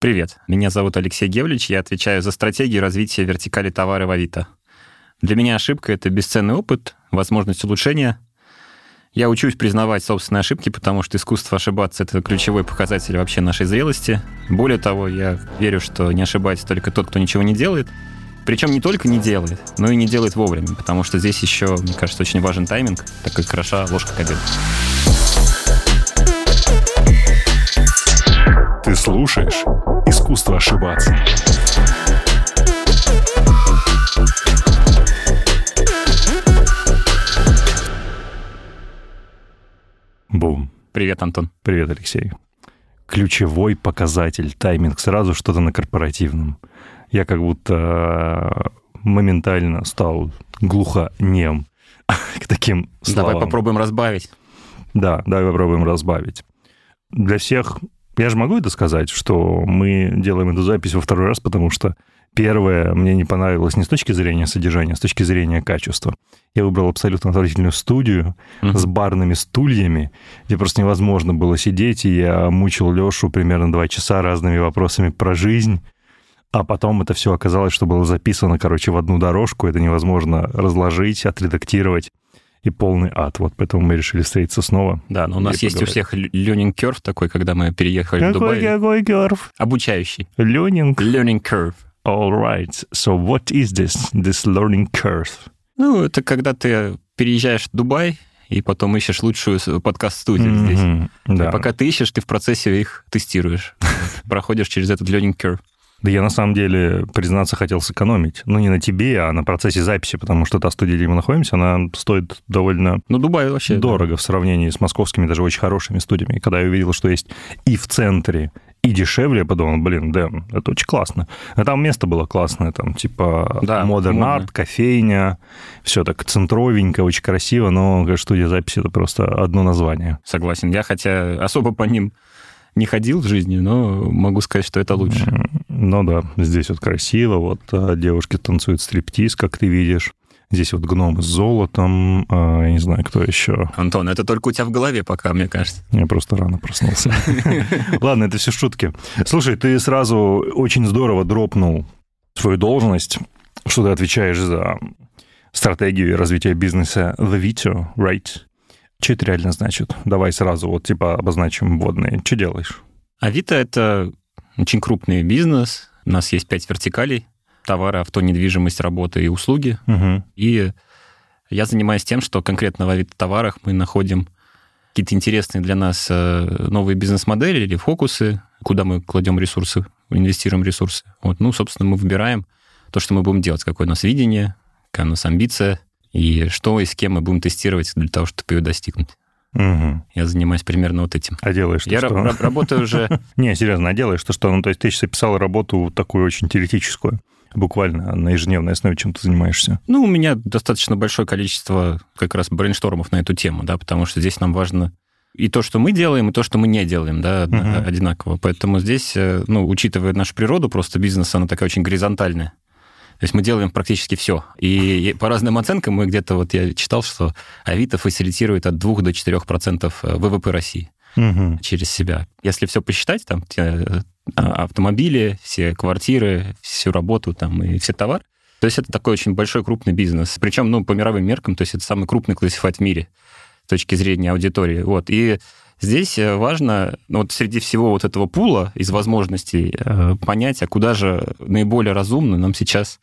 Привет, меня зовут Алексей Гевлич, я отвечаю за стратегию развития вертикали товара в Авито. Для меня ошибка — это бесценный опыт, возможность улучшения. Я учусь признавать собственные ошибки, потому что искусство ошибаться — это ключевой показатель вообще нашей зрелости. Более того, я верю, что не ошибается только тот, кто ничего не делает. Причем не только не делает, но и не делает вовремя, потому что здесь еще, мне кажется, очень важен тайминг, так как хороша ложка к обеду. Ты слушаешь «Искусство ошибаться». Бум. Привет, Антон. Привет, Алексей. Ключевой показатель, тайминг, сразу что-то на корпоративном. Я как будто э, моментально стал глухонем к таким словам. Давай попробуем разбавить. Да, давай попробуем разбавить. Для всех... Я же могу это сказать, что мы делаем эту запись во второй раз, потому что первое мне не понравилось не с точки зрения содержания, а с точки зрения качества. Я выбрал абсолютно отвратительную студию Мгм. с барными стульями, где просто невозможно было сидеть, и я мучил Лешу примерно два часа разными вопросами про жизнь. А потом это все оказалось, что было записано, короче, в одну дорожку. Это невозможно разложить, отредактировать. И полный ад. Вот поэтому мы решили встретиться снова. Да, но у нас есть у поговорить. всех learning curve такой, когда мы переехали в Дубай. какой керв? Обучающий. Learning. Learning curve. All right. So what is this, this learning curve? Ну, это когда ты переезжаешь в Дубай, и потом ищешь лучшую подкаст-студию здесь. Мгм, Да. И пока ты ищешь, ты в процессе их тестируешь. Проходишь через этот learning curve. Да я на самом деле, признаться, хотел сэкономить. Ну, не на тебе, а на процессе записи, потому что та студия, где мы находимся, она стоит довольно Ну, Дубай вообще... да. дорого в сравнении с московскими, даже очень хорошими студиями. И когда я увидел, что есть и в центре, и дешевле, я подумал, блин, Дэн, это очень классно. А там место было классное, там типа Да, Modern. Art, кофейня, все так центровенько, очень красиво, но студия записи — это просто одно название. Согласен. Я хотя особо по ним не ходил в жизни, но могу сказать, что это лучше. Ну да, здесь вот красиво, вот а, девушки танцуют стриптиз, как ты видишь. Здесь вот гномы с золотом, а, я не знаю, кто еще. Антон, это только у тебя в голове пока, мне кажется. Я просто рано проснулся. Ладно, это все шутки. Слушай, ты сразу очень здорово дропнул свою должность, что ты отвечаешь за стратегию развития бизнеса The Vito, right? Это реально значит? Давай сразу вот типа обозначим вводные. Что делаешь? Авито — это очень крупный бизнес. У нас есть пять вертикалей. Товары, авто, недвижимость, работа и услуги. Мгм. И я занимаюсь тем, что конкретно в авито-товарах мы находим какие-то интересные для нас э, новые бизнес-модели или фокусы, куда мы кладем ресурсы, инвестируем ресурсы. Вот, ну, собственно, мы выбираем то, что мы будем делать, какое у нас видение, какая у нас амбиция, и что и с кем мы будем тестировать для того, чтобы ее достигнуть. Мгм. Я занимаюсь примерно вот этим. А делаешь ты Я что? ра- работаю уже... Не, серьезно, а делаешь ты что? Ну, то есть ты сейчас описал работу такую очень теоретическую, буквально на ежедневной основе, чем ты занимаешься. Ну, у меня достаточно большое количество как раз брейнштормов на эту тему, да, потому что здесь нам важно и то, что мы делаем, и то, что мы не делаем, да, Мгм. одинаково. Поэтому здесь, э, ну, учитывая нашу природу, просто бизнес, она такая очень горизонтальная. То есть мы делаем практически все. И по разным оценкам мы где-то, вот я читал, что Авито фасилитирует от 2 до 4 процентов ВВП России Мгм. через себя. Если все посчитать, там те, э, автомобили, все квартиры, всю работу там и все товары, то есть это такой очень большой крупный бизнес. Причем, ну, по мировым меркам, то есть это самый крупный классифайт в мире с точки зрения аудитории. Вот. И здесь э, важно, ну, вот среди всего вот этого пула из возможностей э, понять, а куда же наиболее разумно нам сейчас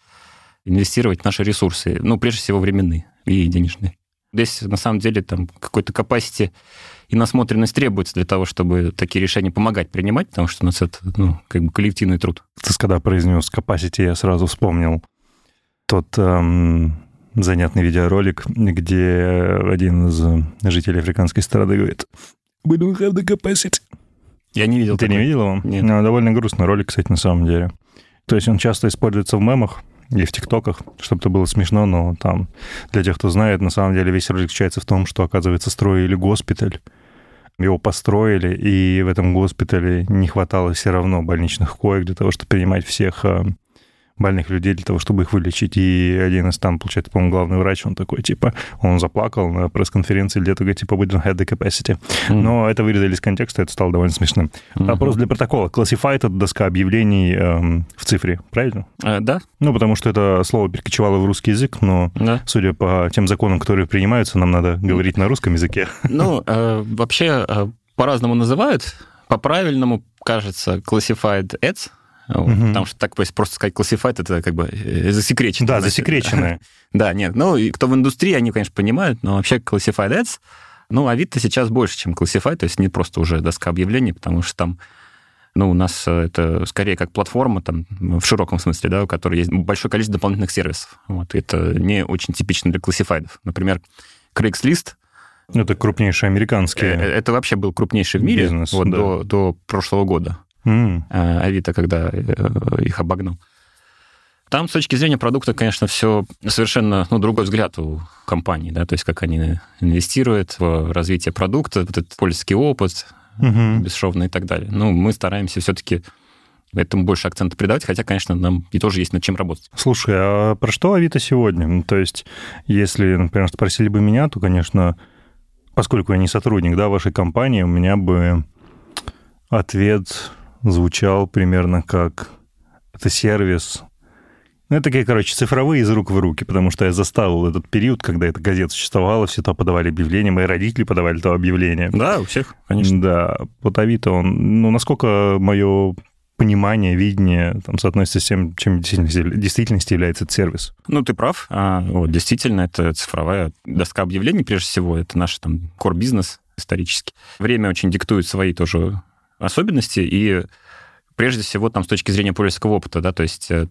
инвестировать наши ресурсы. Ну, прежде всего, временные и денежные. Здесь, на самом деле, там какой-то capacity и насмотренность требуется для того, чтобы такие решения помогать принимать, потому что у нас это, ну, как бы коллективный труд. Ты когда произнес capacity, я сразу вспомнил тот эм, занятный видеоролик, где один из жителей африканской страны говорит «We don't have the capacity». Я не видел Ты не такой. видел его? Нет. Ну, довольно грустный ролик, кстати, на самом деле. То есть он часто используется в мемах и в ТикТоках, чтобы это было смешно, но там, для тех, кто знает, на самом деле весь ролик заключается в том, что, оказывается, строили госпиталь, его построили, и в этом госпитале не хватало все равно больничных коек для того, чтобы принимать всех э, больных людей для того, чтобы их вылечить. И один из там, получается, по-моему, главный врач, он такой, типа, он заплакал на пресс-конференции где-то, говорит, типа, we don't have the capacity. Mm. Но это вырезали из контекста, это стало довольно смешным. Mm-hmm. Вопрос для протокола. Classified — это доска объявлений эм, в цифре, правильно? Uh, да. Ну, потому что это слово перекочевало в русский язык, но, да. судя по тем законам, которые принимаются, нам надо говорить на русском языке. Ну, э, вообще э, по-разному называют. По-правильному, кажется, classified ads, вот, угу. Потому что так просто сказать classified, это как бы э, засекречено. Да, засекреченное. Да, нет, ну, и кто в индустрии, они, конечно, понимают, но вообще classified ads, ну, Авито сейчас больше, чем classified, то есть не просто уже доска объявлений, потому что там ну, у нас э, это скорее как платформа, там, в широком смысле, да, у которой есть большое количество дополнительных сервисов. Вот, это не очень типично для классифайдов. Например, Craigslist — это крупнейший американский. Это вообще был крупнейший в мире бизнес, вот, да. до, до прошлого года. Mm. Авито, когда э, их обогнал. Там с точки зрения продукта, конечно, все совершенно ну, другой взгляд у компании, да, то есть как они инвестируют в развитие продукта, вот этот польский опыт, угу. бесшовный и так далее. Ну, мы стараемся все-таки этому больше акцента придавать, хотя, конечно, нам и тоже есть над чем работать. Слушай, а про что Авито сегодня? Ну, то есть, если, например, спросили бы меня, то, конечно, поскольку я не сотрудник да, вашей компании, у меня бы ответ звучал примерно как это сервис. Ну, это такие, короче, цифровые из рук в руки, потому что я застал этот период, когда эта газета существовала, все то подавали объявления, мои родители подавали то объявление. Да, у всех, конечно. Да, вот Авито, он, ну, насколько мое понимание, видение там, соотносится с тем, чем в действительности является этот сервис. Ну, ты прав. А, вот, действительно, это цифровая доска объявлений, прежде всего, это наш там core-бизнес исторически. Время очень диктует свои тоже особенности, и прежде всего там с точки зрения пользовательского опыта, да, то есть э,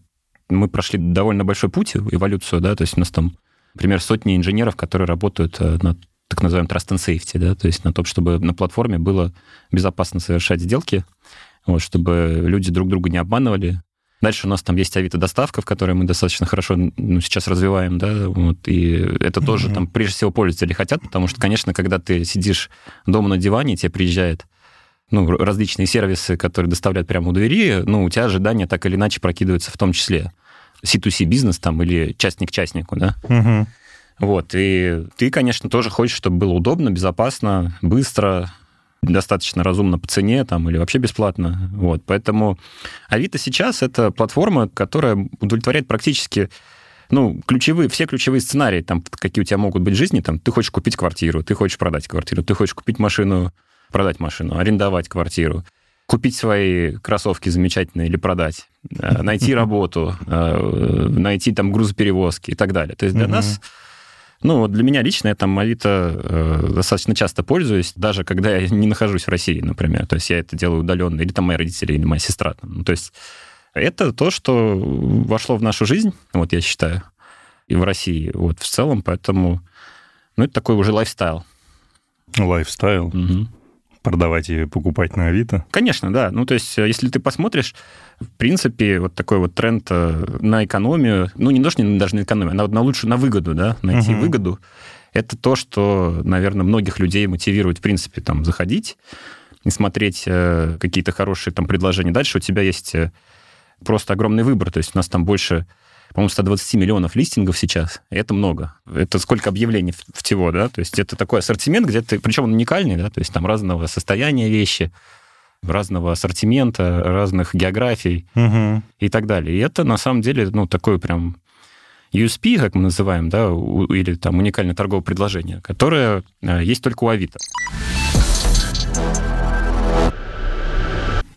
мы прошли довольно большой путь, эволюцию, да, то есть у нас там, например, сотни инженеров, которые работают э, на так называемом Trust and Safety, да, то есть на том, чтобы на платформе было безопасно совершать сделки, вот, чтобы люди друг друга не обманывали. Дальше у нас там есть Авито-доставка, в которой мы достаточно хорошо ну, сейчас развиваем, да, вот, и это тоже mm-hmm. там прежде всего пользователи хотят, потому что, конечно, когда ты сидишь дома на диване, тебе приезжает ну, различные сервисы, которые доставляют прямо у двери, ну, у тебя ожидания так или иначе прокидываются в том числе. C2C бизнес там или частник частнику, да? Угу. Вот, и ты, конечно, тоже хочешь, чтобы было удобно, безопасно, быстро, достаточно разумно по цене там или вообще бесплатно. Вот, поэтому Авито сейчас это платформа, которая удовлетворяет практически ну, ключевые, все ключевые сценарии, там, какие у тебя могут быть в жизни, там, ты хочешь купить квартиру, ты хочешь продать квартиру, ты хочешь купить машину продать машину, арендовать квартиру, купить свои кроссовки замечательные или продать, э, найти работу, э, найти там грузоперевозки и так далее. То есть для нас ну, для меня лично я там Avito э, достаточно часто пользуюсь, даже когда я не нахожусь в России, например. То есть я это делаю удаленно, или там мои родители, или моя сестра. Там. Ну, то есть это то, что вошло в нашу жизнь, вот я считаю, и в России вот в целом, поэтому, ну, это такой уже lifestyle. Lifestyle? Угу продавать и покупать на Avito? Конечно, да. Ну, то есть, э, если ты посмотришь, в принципе, вот такой вот тренд э, на экономию, ну, не даже, не, даже на экономию, а на, на лучшую, на выгоду, да, найти угу. выгоду, это то, что, наверное, многих людей мотивирует, в принципе, там, заходить и смотреть э, какие-то хорошие там предложения. Дальше у тебя есть просто огромный выбор, то есть у нас там больше по-моему, 120 миллионов листингов сейчас. И это много. Это сколько объявлений всего, да? То есть это такой ассортимент, где ты... Причем он уникальный, да? То есть там разного состояния вещи, разного ассортимента, разных географий угу. и так далее. И это, на самом деле, ну, такой прям USP, как мы называем, да, или там уникальное торговое предложение, которое э, есть только у Авито.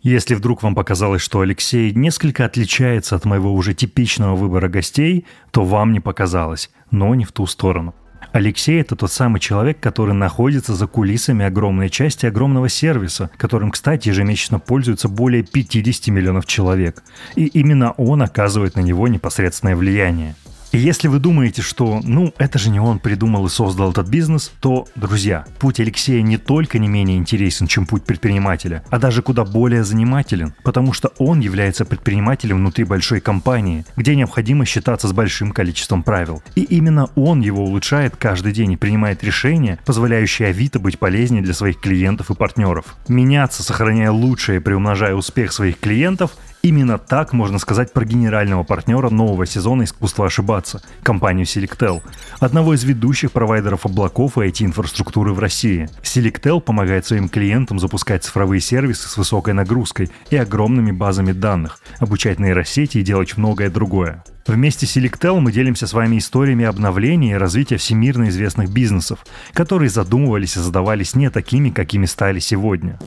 Если вдруг вам показалось, что Алексей несколько отличается от моего уже типичного выбора гостей, то вам не показалось, но не в ту сторону. Алексей – это тот самый человек, который находится за кулисами огромной части огромного сервиса, которым, кстати, ежемесячно пользуются более 50 миллионов человек. И именно он оказывает на него непосредственное влияние – и если вы думаете, что, ну, это же не он придумал и создал этот бизнес, то, друзья, путь Алексея не только не менее интересен, чем путь предпринимателя, а даже куда более занимателен, потому что он является предпринимателем внутри большой компании, где необходимо считаться с большим количеством правил. И именно он его улучшает каждый день и принимает решения, позволяющие Авито быть полезнее для своих клиентов и партнеров. Меняться, сохраняя лучшее и приумножая успех своих клиентов – Именно так можно сказать про генерального партнера нового сезона «Искусство ошибаться» – компанию Selectel, одного из ведущих провайдеров облаков и IT-инфраструктуры в России. Selectel помогает своим клиентам запускать цифровые сервисы с высокой нагрузкой и огромными базами данных, обучать нейросети и делать многое другое. Вместе с Selectel мы делимся с вами историями обновления и развития всемирно известных бизнесов, которые задумывались и задавались не такими, какими стали сегодня.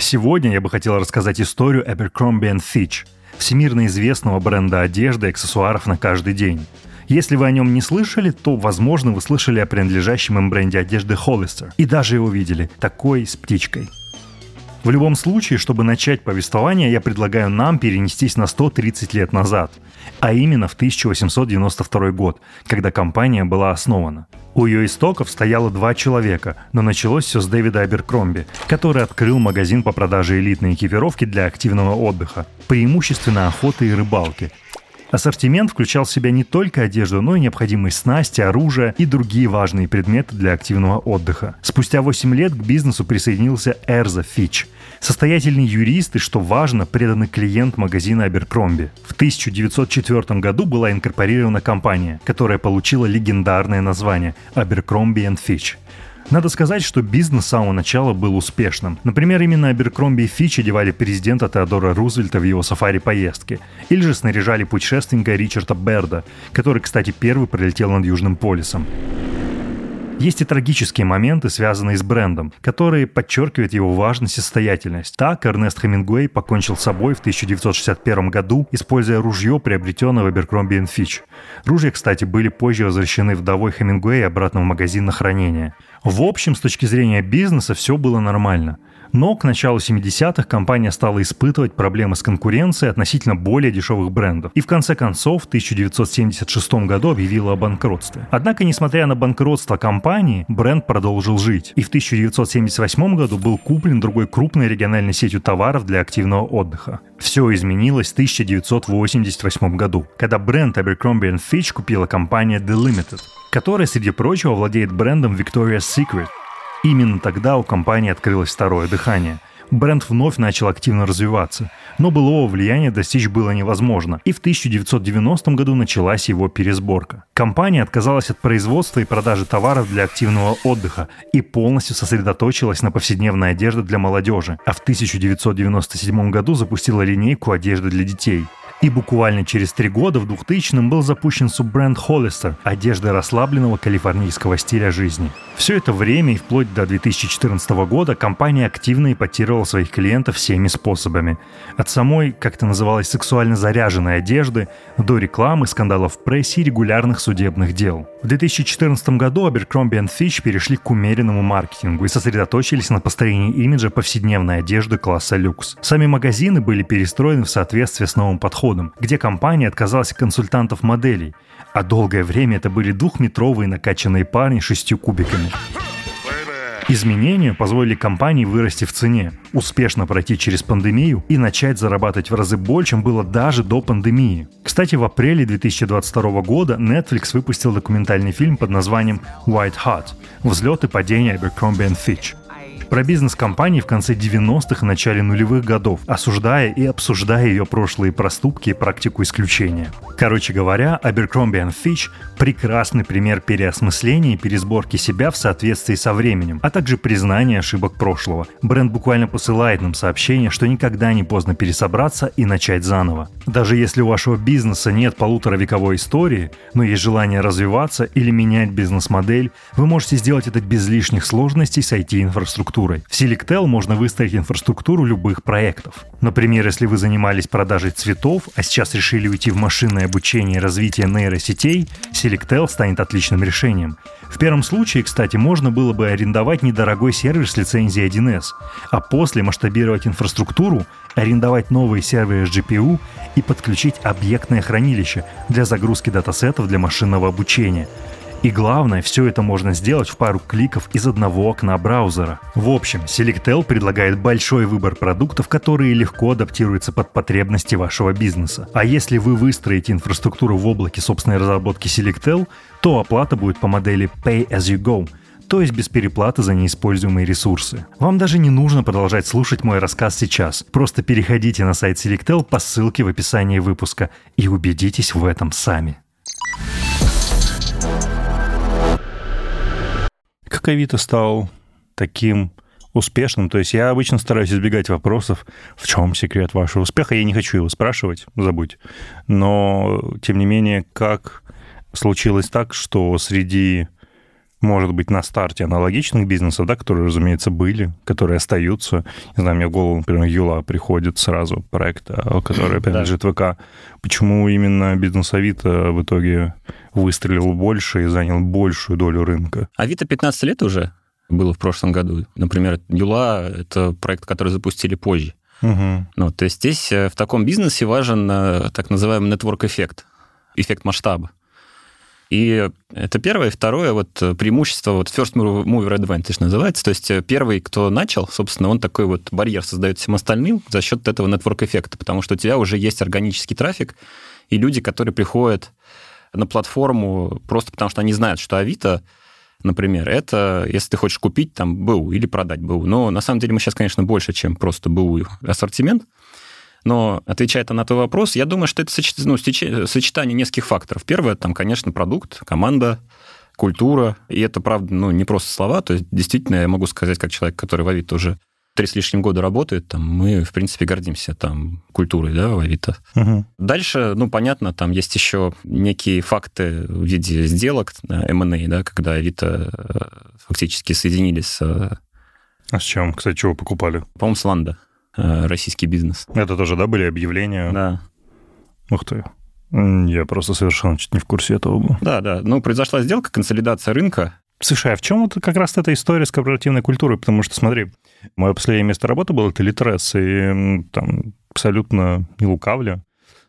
Сегодня я бы хотел рассказать историю Abercrombie Fitch, всемирно известного бренда одежды и аксессуаров на каждый день. Если вы о нем не слышали, то, возможно, вы слышали о принадлежащем им бренде одежды Hollister и даже его видели, такой с птичкой – в любом случае, чтобы начать повествование, я предлагаю нам перенестись на 130 лет назад, а именно в 1892 год, когда компания была основана. У ее истоков стояло два человека, но началось все с Дэвида Аберкромби, который открыл магазин по продаже элитной экипировки для активного отдыха, преимущественно охоты и рыбалки, Ассортимент включал в себя не только одежду, но и необходимые снасти, оружие и другие важные предметы для активного отдыха. Спустя 8 лет к бизнесу присоединился Эрза Фич, состоятельный юрист и, что важно, преданный клиент магазина Аберкромби. В 1904 году была инкорпорирована компания, которая получила легендарное название Abercrombie Fitch – надо сказать, что бизнес с самого начала был успешным. Например, именно Аберкромби и Фич одевали президента Теодора Рузвельта в его сафари-поездки. Или же снаряжали путешественника Ричарда Берда, который, кстати, первый пролетел над Южным полюсом. Есть и трагические моменты, связанные с брендом, которые подчеркивают его важность и состоятельность. Так, Эрнест Хемингуэй покончил с собой в 1961 году, используя ружье, приобретенное в Abercrombie Fitch. Ружья, кстати, были позже возвращены вдовой Хемингуэй обратно в магазин на хранение. В общем, с точки зрения бизнеса все было нормально – но к началу 70-х компания стала испытывать проблемы с конкуренцией относительно более дешевых брендов. И в конце концов в 1976 году объявила о банкротстве. Однако, несмотря на банкротство компании, бренд продолжил жить. И в 1978 году был куплен другой крупной региональной сетью товаров для активного отдыха. Все изменилось в 1988 году, когда бренд Abercrombie Fitch купила компания The Limited, которая, среди прочего, владеет брендом Victoria's Secret, Именно тогда у компании открылось второе дыхание. Бренд вновь начал активно развиваться, но былого влияния достичь было невозможно, и в 1990 году началась его пересборка. Компания отказалась от производства и продажи товаров для активного отдыха и полностью сосредоточилась на повседневной одежде для молодежи, а в 1997 году запустила линейку одежды для детей – и буквально через три года, в 2000-м, был запущен суббренд Hollister – одежда расслабленного калифорнийского стиля жизни. Все это время и вплоть до 2014 года компания активно ипотировала своих клиентов всеми способами. От самой, как это называлось, сексуально заряженной одежды до рекламы, скандалов в прессе и регулярных судебных дел. В 2014 году Abercrombie Fitch перешли к умеренному маркетингу и сосредоточились на построении имиджа повседневной одежды класса люкс. Сами магазины были перестроены в соответствии с новым подходом подходом, где компания отказалась от консультантов моделей, а долгое время это были двухметровые накачанные парни шестью кубиками. Изменения позволили компании вырасти в цене, успешно пройти через пандемию и начать зарабатывать в разы больше, чем было даже до пандемии. Кстати, в апреле 2022 года Netflix выпустил документальный фильм под названием «White Hot» – «Взлет и падение Abercrombie Fitch», про бизнес компании в конце 90-х и начале нулевых годов, осуждая и обсуждая ее прошлые проступки и практику исключения. Короче говоря, Abercrombie Fitch – прекрасный пример переосмысления и пересборки себя в соответствии со временем, а также признания ошибок прошлого. Бренд буквально посылает нам сообщение, что никогда не поздно пересобраться и начать заново. Даже если у вашего бизнеса нет полуторавековой истории, но есть желание развиваться или менять бизнес-модель, вы можете сделать это без лишних сложностей с IT-инфраструктурой инфраструктурой. В Selectel можно выстроить инфраструктуру любых проектов. Например, если вы занимались продажей цветов, а сейчас решили уйти в машинное обучение и развитие нейросетей, Selectel станет отличным решением. В первом случае, кстати, можно было бы арендовать недорогой сервер с лицензией 1С, а после масштабировать инфраструктуру, арендовать новые серверы с GPU и подключить объектное хранилище для загрузки датасетов для машинного обучения – и главное, все это можно сделать в пару кликов из одного окна браузера. В общем, Selectel предлагает большой выбор продуктов, которые легко адаптируются под потребности вашего бизнеса. А если вы выстроите инфраструктуру в облаке собственной разработки Selectel, то оплата будет по модели Pay as you go – то есть без переплаты за неиспользуемые ресурсы. Вам даже не нужно продолжать слушать мой рассказ сейчас. Просто переходите на сайт Selectel по ссылке в описании выпуска и убедитесь в этом сами. Как Авито стал таким успешным. То есть я обычно стараюсь избегать вопросов, в чем секрет вашего успеха. Я не хочу его спрашивать, забудь. Но, тем не менее, как случилось так, что среди, может быть, на старте аналогичных бизнесов, да, которые, разумеется, были, которые остаются, не знаю, мне в голову, например, Юла приходит сразу проект, а, который принадлежит ВК. Почему именно бизнес Авито в итоге выстрелил больше и занял большую долю рынка? Авито 15 лет уже? было в прошлом году. Например, Юла — это проект, который запустили позже. Угу. Ну, то есть здесь э, в таком бизнесе важен э, так называемый network-эффект, эффект масштаба. И это первое. Второе, вот преимущество, вот first mover advantage называется. То есть первый, кто начал, собственно, он такой вот барьер создает всем остальным за счет этого network-эффекта, потому что у тебя уже есть органический трафик, и люди, которые приходят на платформу просто потому, что они знают, что Авито — например, это если ты хочешь купить там БУ или продать БУ. Но на самом деле мы сейчас, конечно, больше, чем просто БУ ассортимент. Но отвечая на твой вопрос, я думаю, что это ну, сочетание нескольких факторов. Первое, там, конечно, продукт, команда, культура. И это, правда, ну, не просто слова. То есть, действительно, я могу сказать, как человек, который в Авито уже три с лишним года работает, там, мы, в принципе, гордимся там культурой, да, в Авито. Угу. Дальше, ну, понятно, там есть еще некие факты в виде сделок, M&A, да, когда Авито э, фактически соединились с... Э, а с чем, кстати, чего покупали? По-моему, с Ланда, российский бизнес. Это тоже, да, были объявления? Да. Ух ты. Я просто совершенно чуть не в курсе этого был. Да, да. Ну, произошла сделка, консолидация рынка. Слушай, а в чем вот как раз эта история с корпоративной культурой? Потому что, смотри, мое последнее место работы было это Литрес, и там абсолютно не лукавлю.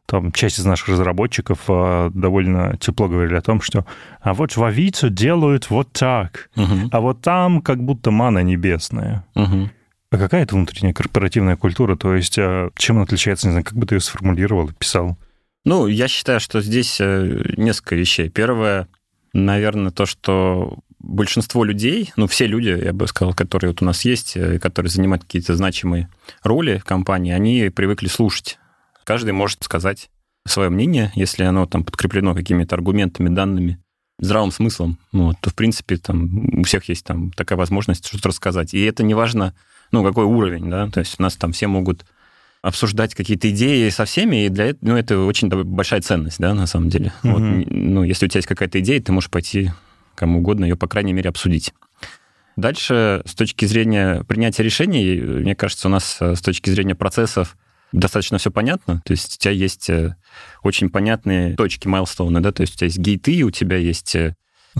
Там часть из наших разработчиков а, довольно тепло говорили о том, что а вот в Авито делают вот так, угу. а вот там как будто мана небесная. Угу. А какая это внутренняя корпоративная культура? То есть а, чем она отличается? Не знаю, как бы ты ее сформулировал писал? Ну, я считаю, что здесь э, несколько вещей. Первое, наверное, то, что большинство людей, ну, все люди, я бы сказал, которые вот у нас есть, э, которые занимают какие-то значимые роли в компании, они привыкли слушать. Каждый может сказать свое мнение, если оно там подкреплено какими-то аргументами, данными, здравым смыслом, ну, то, в принципе, там у всех есть там такая возможность что-то рассказать. И это не важно, ну, какой уровень, да, то есть у нас там все могут обсуждать какие-то идеи со всеми, и для этого, ну, это очень большая ценность, да, на самом деле. Mm-hmm. Вот, ну, если у тебя есть какая-то идея, ты можешь пойти кому угодно ее, по крайней мере, обсудить. Дальше, с точки зрения принятия решений, мне кажется, у нас э, с точки зрения процессов достаточно все понятно. То есть у тебя есть э, очень понятные точки, майлстоуны, да, то есть у тебя есть гейты, у тебя есть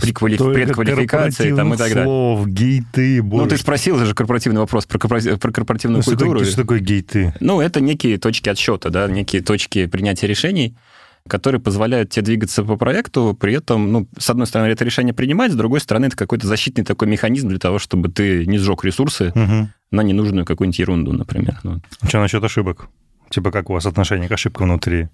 приквали... предквалификации там, и так далее. слов, гейты, боже. Ну, ты спросил же корпоративный вопрос про, корпоратив... про корпоративную ну, культуру. Что такое, что такое гейты? Ну, это некие точки отсчета, да, некие точки принятия решений, которые позволяют тебе двигаться по проекту, при этом, ну, с одной стороны, это решение принимать, с другой стороны, это какой-то защитный такой механизм для того, чтобы ты не сжег ресурсы угу. на ненужную какую-нибудь ерунду, например. Ну. Что насчет ошибок? Типа как у вас отношение к ошибкам внутри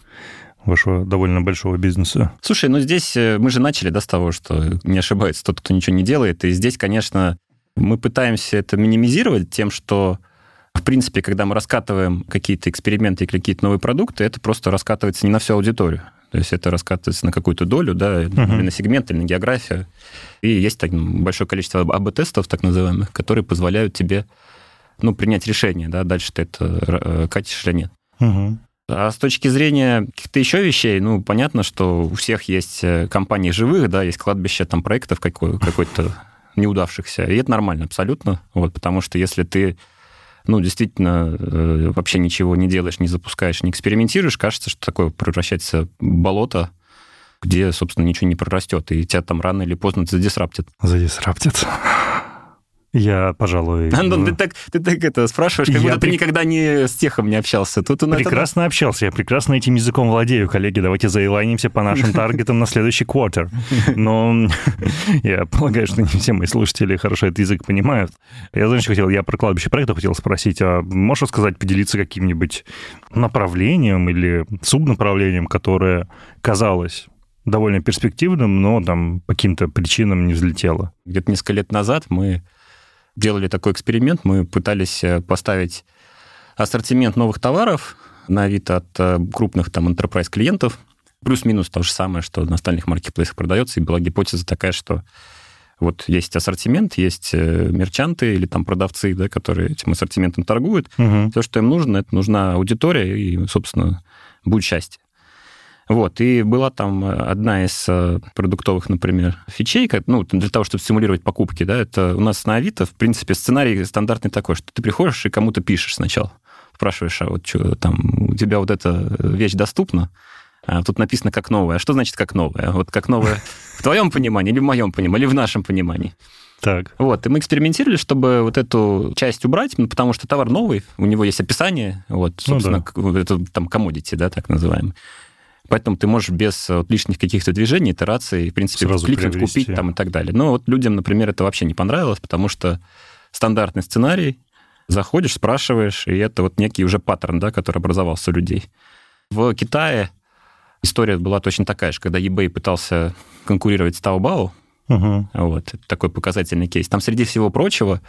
вашего довольно большого бизнеса? Слушай, ну здесь э, мы же начали, да, с того, что не ошибается тот, кто ничего не делает, и здесь, конечно, мы пытаемся это минимизировать тем, что в принципе, когда мы раскатываем какие-то эксперименты или какие-то новые продукты, это просто раскатывается не на всю аудиторию. То есть это раскатывается на какую-то долю, да, uh-huh. или на сегмент, или на географию. И есть так, большое количество АБ-тестов, так называемых, которые позволяют тебе ну, принять решение, да, дальше ты это э, катишь или нет. А с точки зрения каких-то еще вещей, ну, понятно, что у всех есть э, компании живых, да, есть кладбище там проектов какой- какой-то неудавшихся, и это нормально абсолютно, вот, потому что если ты ну, действительно, э, вообще ничего не делаешь, не запускаешь, не экспериментируешь, кажется, что такое превращается в болото, где, собственно, ничего не прорастет, и тебя там рано или поздно задисраптит. Задисраптит. Я, пожалуй... Антон, ты так, ты так это спрашиваешь, как я будто при... ты никогда не с техом не общался. Тут у прекрасно это... общался, я прекрасно этим языком владею, коллеги. Давайте заилайнимся по нашим таргетам на следующий квартер. Но я полагаю, что не все мои слушатели хорошо этот язык понимают. Я, знаешь, хотел, я про кладбище проекта хотел спросить, а можешь сказать, поделиться каким-нибудь направлением или субнаправлением, которое казалось довольно перспективным, но там по каким-то причинам не взлетело. Где-то несколько лет назад мы делали такой эксперимент, мы пытались э, поставить ассортимент новых товаров на вид от э, крупных там enterprise клиентов, плюс-минус то же самое, что на остальных маркетплейсах продается, и была гипотеза такая, что вот есть ассортимент, есть э, мерчанты или там продавцы, да, которые этим ассортиментом торгуют. Угу. Все, что им нужно, это нужна аудитория, и, собственно, будет счастье. Вот, и была там одна из э, продуктовых, например, фичей, ну, для того, чтобы стимулировать покупки, да, это у нас на Авито, в принципе, сценарий стандартный такой, что ты приходишь и кому-то пишешь сначала, спрашиваешь, а вот что там, у тебя вот эта вещь доступна, а тут написано как новое. А что значит как новое? Вот как новое в твоем понимании или в моем понимании, или в нашем понимании? Так. Вот, и мы экспериментировали, чтобы вот эту часть убрать, ну, потому что товар новый, у него есть описание, вот, собственно, ну, да. это там commodity, да, так называемый. Поэтому ты можешь без вот, лишних каких-то движений, итераций, в принципе, Сразу кликнуть, приобрести. купить там и так далее. Но вот людям, например, это вообще не понравилось, потому что стандартный сценарий, заходишь, спрашиваешь, и это вот некий уже паттерн, да, который образовался у людей. В Китае история была точно такая же, когда eBay пытался конкурировать с Taobao, угу. вот, такой показательный кейс. Там, среди всего прочего,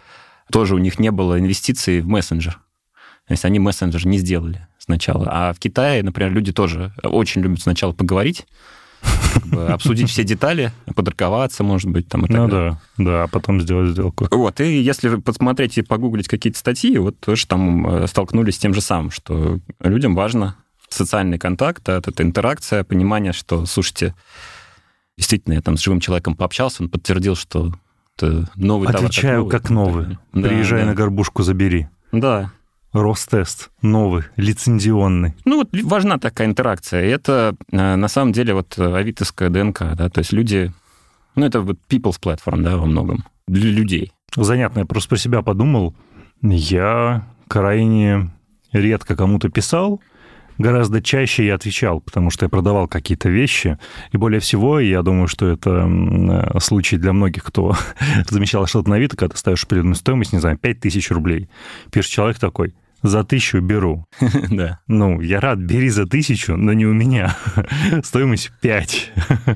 тоже у них не было инвестиций в мессенджер. То есть они мессенджер не сделали сначала. А в Китае, например, люди тоже очень любят сначала поговорить, как бы обсудить все детали, подрковаться, может быть, там и так Ну далее. да, да, а потом сделать сделку. Вот, и если посмотреть и погуглить какие-то статьи, вот тоже там э, столкнулись с тем же самым, что людям важно социальный контакт, это интеракция, понимание, что, слушайте, действительно, я там с живым человеком пообщался, он подтвердил, что это новый Отвечаю товар. как новый. Как новый. Да, Приезжай да. на горбушку, забери. Да, Ростест новый, лицензионный. Ну вот важна такая интеракция. Это э, на самом деле вот авитовская ДНК, да, то есть люди, ну это вот people's platform, да, во многом, для людей. Занятно, я просто про себя подумал. Я крайне редко кому-то писал, гораздо чаще я отвечал, потому что я продавал какие-то вещи. И более всего, я думаю, что это э, случай для многих, кто замечал что-то на Авито, когда ты ставишь определенную стоимость, не знаю, 5000 рублей. Пишет человек такой, за тысячу беру. да. Ну, я рад, бери за тысячу, но не у меня. Стоимость 5.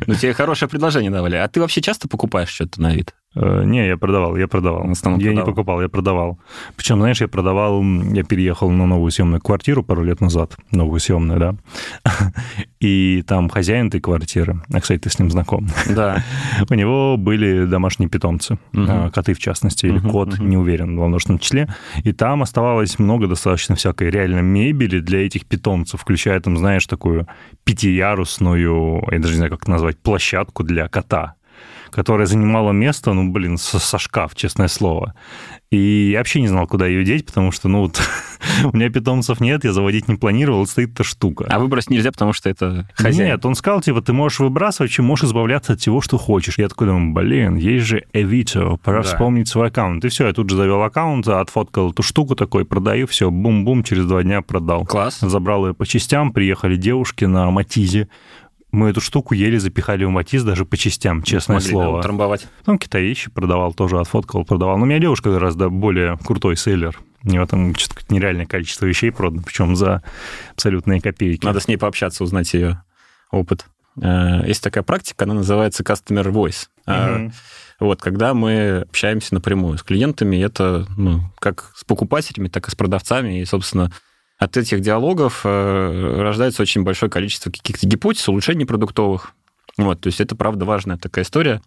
ну, тебе хорошее предложение давали. А ты вообще часто покупаешь что-то на вид? Э, не, я продавал, я продавал. я продавал. не покупал, я продавал. Причем, знаешь, я продавал, я переехал на новую съемную квартиру пару лет назад, новую съемную, да, и там хозяин этой квартиры, а, кстати, ты с ним знаком. Да. У него были домашние питомцы, угу. коты в частности, или угу, кот, угу. не уверен, во множественном числе, и там оставалось много достаточно всякой реально мебели для этих питомцев, включая там, знаешь, такую пятиярусную, я даже не знаю, как назвать, площадку для кота которая занимала место, ну, блин, со, со шкаф, честное слово. И я вообще не знал, куда ее деть, потому что, ну, вот, у меня питомцев нет, я заводить не планировал, стоит эта штука. А выбросить нельзя, потому что это хозяин? Нет, он сказал, типа, ты можешь выбрасывать, чем можешь избавляться от всего, что хочешь. Я такой думаю, блин, есть же Авито, пора да. вспомнить свой аккаунт. И все, я тут же завел аккаунт, отфоткал эту штуку такой, продаю, все, бум-бум, через два дня продал. Класс. Забрал ее по частям, приехали девушки на Матизе, мы эту штуку еле запихали в Матис даже по частям, честное Смогли, слово. Да, трамбовать. Там китаищи продавал, тоже отфоткал, продавал. Но у меня девушка гораздо более крутой селлер. У него там что-то нереальное количество вещей продано, причем за абсолютные копейки. Надо с ней пообщаться, узнать ее опыт. Э, есть такая практика, она называется Customer Voice. Mm-hmm. Вот, когда мы общаемся напрямую с клиентами, это ну, как с покупателями, так и с продавцами, и, собственно, от этих диалогов э, рождается очень большое количество каких-то гипотез, улучшений продуктовых. Вот, то есть это, правда, важная такая история.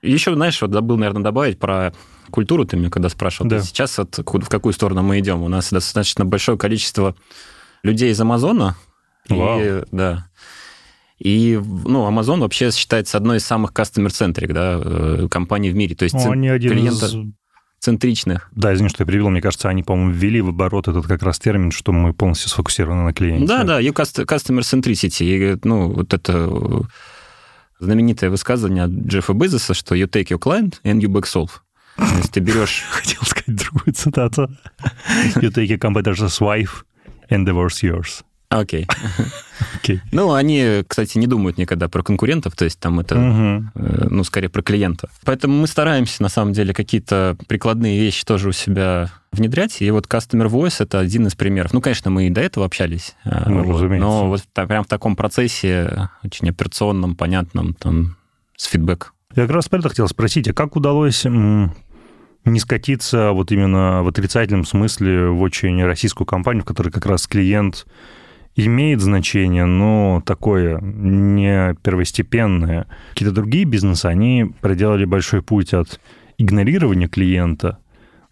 Еще, знаешь, вот забыл, наверное, добавить про культуру, ты меня когда спрашивал. Да. Сейчас вот в какую сторону мы идем? У нас достаточно большое количество людей из Амазона. Вау. И, да. И, ну, Amazon вообще считается одной из самых customer-centric, да, э, компаний в мире. То есть ну, они один клиента... из центричных. Да, извини, что я перебил. Мне кажется, они, по-моему, ввели в оборот этот как раз термин, что мы полностью сфокусированы на клиенте. Да, да, customer centricity. И, ну, вот это знаменитое высказывание от Джеффа Безоса, что you take your client and you back solve. То есть ты берешь... Хотел сказать другую цитату. You take your competitor's wife and divorce yours. Окей. Окей. Ну, они, кстати, не думают никогда про конкурентов, то есть там это, Мгм. э, ну, скорее про клиента. Поэтому мы стараемся, на самом деле, какие-то прикладные вещи тоже у себя внедрять. И вот Customer Voice — это один из примеров. Ну, конечно, мы и до этого общались. э, Ну, вот, разумеется. но вот та- прям в таком процессе, очень операционном, понятном, там, с фидбэк. Я как раз про это хотел спросить, а как удалось не скатиться вот именно в отрицательном смысле в очень российскую компанию, в которой как раз клиент имеет значение, но такое не первостепенное. Какие-то другие бизнесы, они проделали большой путь от игнорирования клиента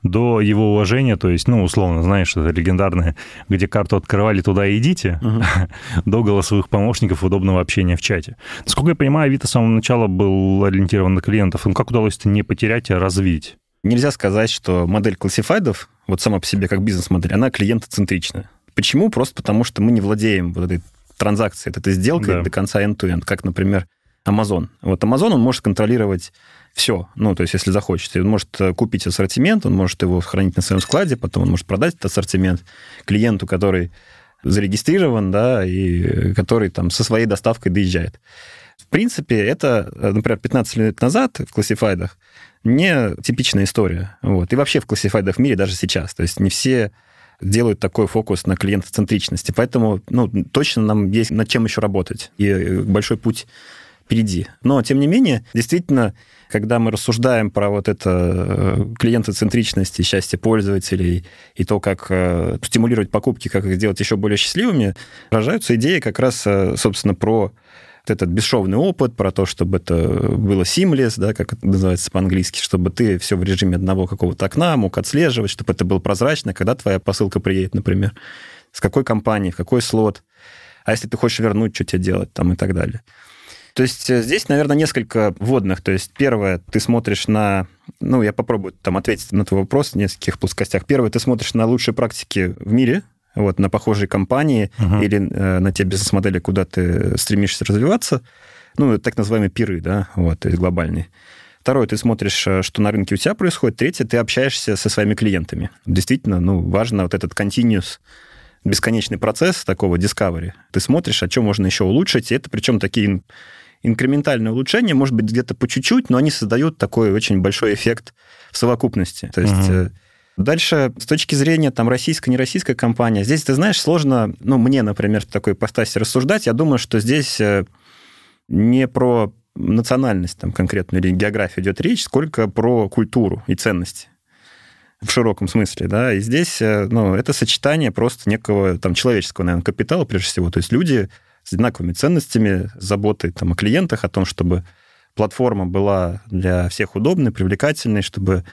до его уважения, то есть, ну, условно, знаешь, это легендарное, где карту открывали, туда идите, до голосовых помощников удобного общения в чате. Насколько я понимаю, Авито с самого начала был ориентирован на клиентов. Ну, как удалось это не потерять, а развить? Нельзя сказать, что модель классифайдов, вот сама по себе как бизнес-модель, она клиентоцентричная. Почему? Просто потому, что мы не владеем вот этой транзакцией, этой сделкой Да. до конца end-to-end, как, например, Amazon. Вот Amazon, он может контролировать все. Ну, то есть, если захочет. Он может э, купить ассортимент, он может его хранить на своем складе, потом он может продать этот ассортимент клиенту, который зарегистрирован, да, и э, который там со своей доставкой доезжает. В принципе, это, э, например, 15 лет назад в классифайдах не типичная история. Вот. И вообще в классифайдах в мире даже сейчас. То есть не все делают такой фокус на клиентоцентричности. Поэтому ну, точно нам есть над чем еще работать. И э, большой путь впереди. Но, тем не менее, действительно, когда мы рассуждаем про вот это э, клиентоцентричность и счастье пользователей, и то, как э, стимулировать покупки, как их сделать еще более счастливыми, рождаются идеи как раз, собственно, про вот этот бесшовный опыт, про то, чтобы это было seamless, да, как это называется по-английски, чтобы ты все в режиме одного какого-то окна мог отслеживать, чтобы это было прозрачно, когда твоя посылка приедет, например, с какой компании, в какой слот, а если ты хочешь вернуть, что тебе делать там и так далее. То есть э, здесь, наверное, несколько вводных. То есть первое, ты смотришь на... Ну, я попробую там ответить на твой вопрос в нескольких плоскостях. Первое, ты смотришь на лучшие практики в мире, вот, на похожие компании Мгм. или э, на те бизнес-модели, куда ты стремишься развиваться. Ну, так называемые пиры, да, вот, то есть глобальные. Второе, ты смотришь, э, что на рынке у тебя происходит. Третье, ты общаешься со своими клиентами. Действительно, ну, важно вот этот continuous бесконечный процесс такого discovery. Ты смотришь, а что можно еще улучшить, и это причем такие ин- инкрементальные улучшения, может быть, где-то по чуть-чуть, но они создают такой очень большой эффект в совокупности. То есть Мгм. Дальше, с точки зрения там российско-нероссийской компании, здесь, ты знаешь, сложно, ну, мне, например, в такой постаси рассуждать, я думаю, что здесь э, не про национальность там конкретную или географию идет речь, сколько про культуру и ценности в широком смысле, да, и здесь, э, ну, это сочетание просто некого там человеческого, наверное, капитала, прежде всего, то есть люди с одинаковыми ценностями, заботой там о клиентах, о том, чтобы платформа была для всех удобной, привлекательной, чтобы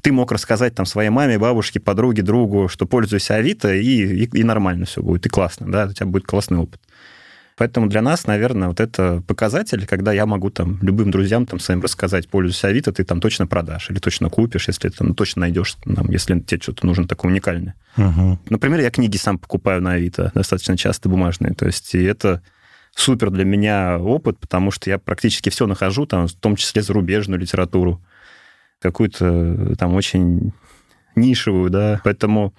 ты мог рассказать там своей маме, бабушке, подруге, другу, что пользуйся Авито, и, и, и нормально все будет, и классно, да, у тебя будет классный опыт. Поэтому для нас, наверное, вот это показатель, когда я могу там любым друзьям там своим рассказать, пользуйся Авито, ты там точно продашь или точно купишь, если ты там точно найдешь, там, если тебе что-то нужно такое уникальное. Мгм. Например, я книги сам покупаю на Авито, достаточно часто бумажные. То есть и это супер для меня опыт, потому что я практически все нахожу, там, в том числе зарубежную литературу, какую-то там очень нишевую, да. Поэтому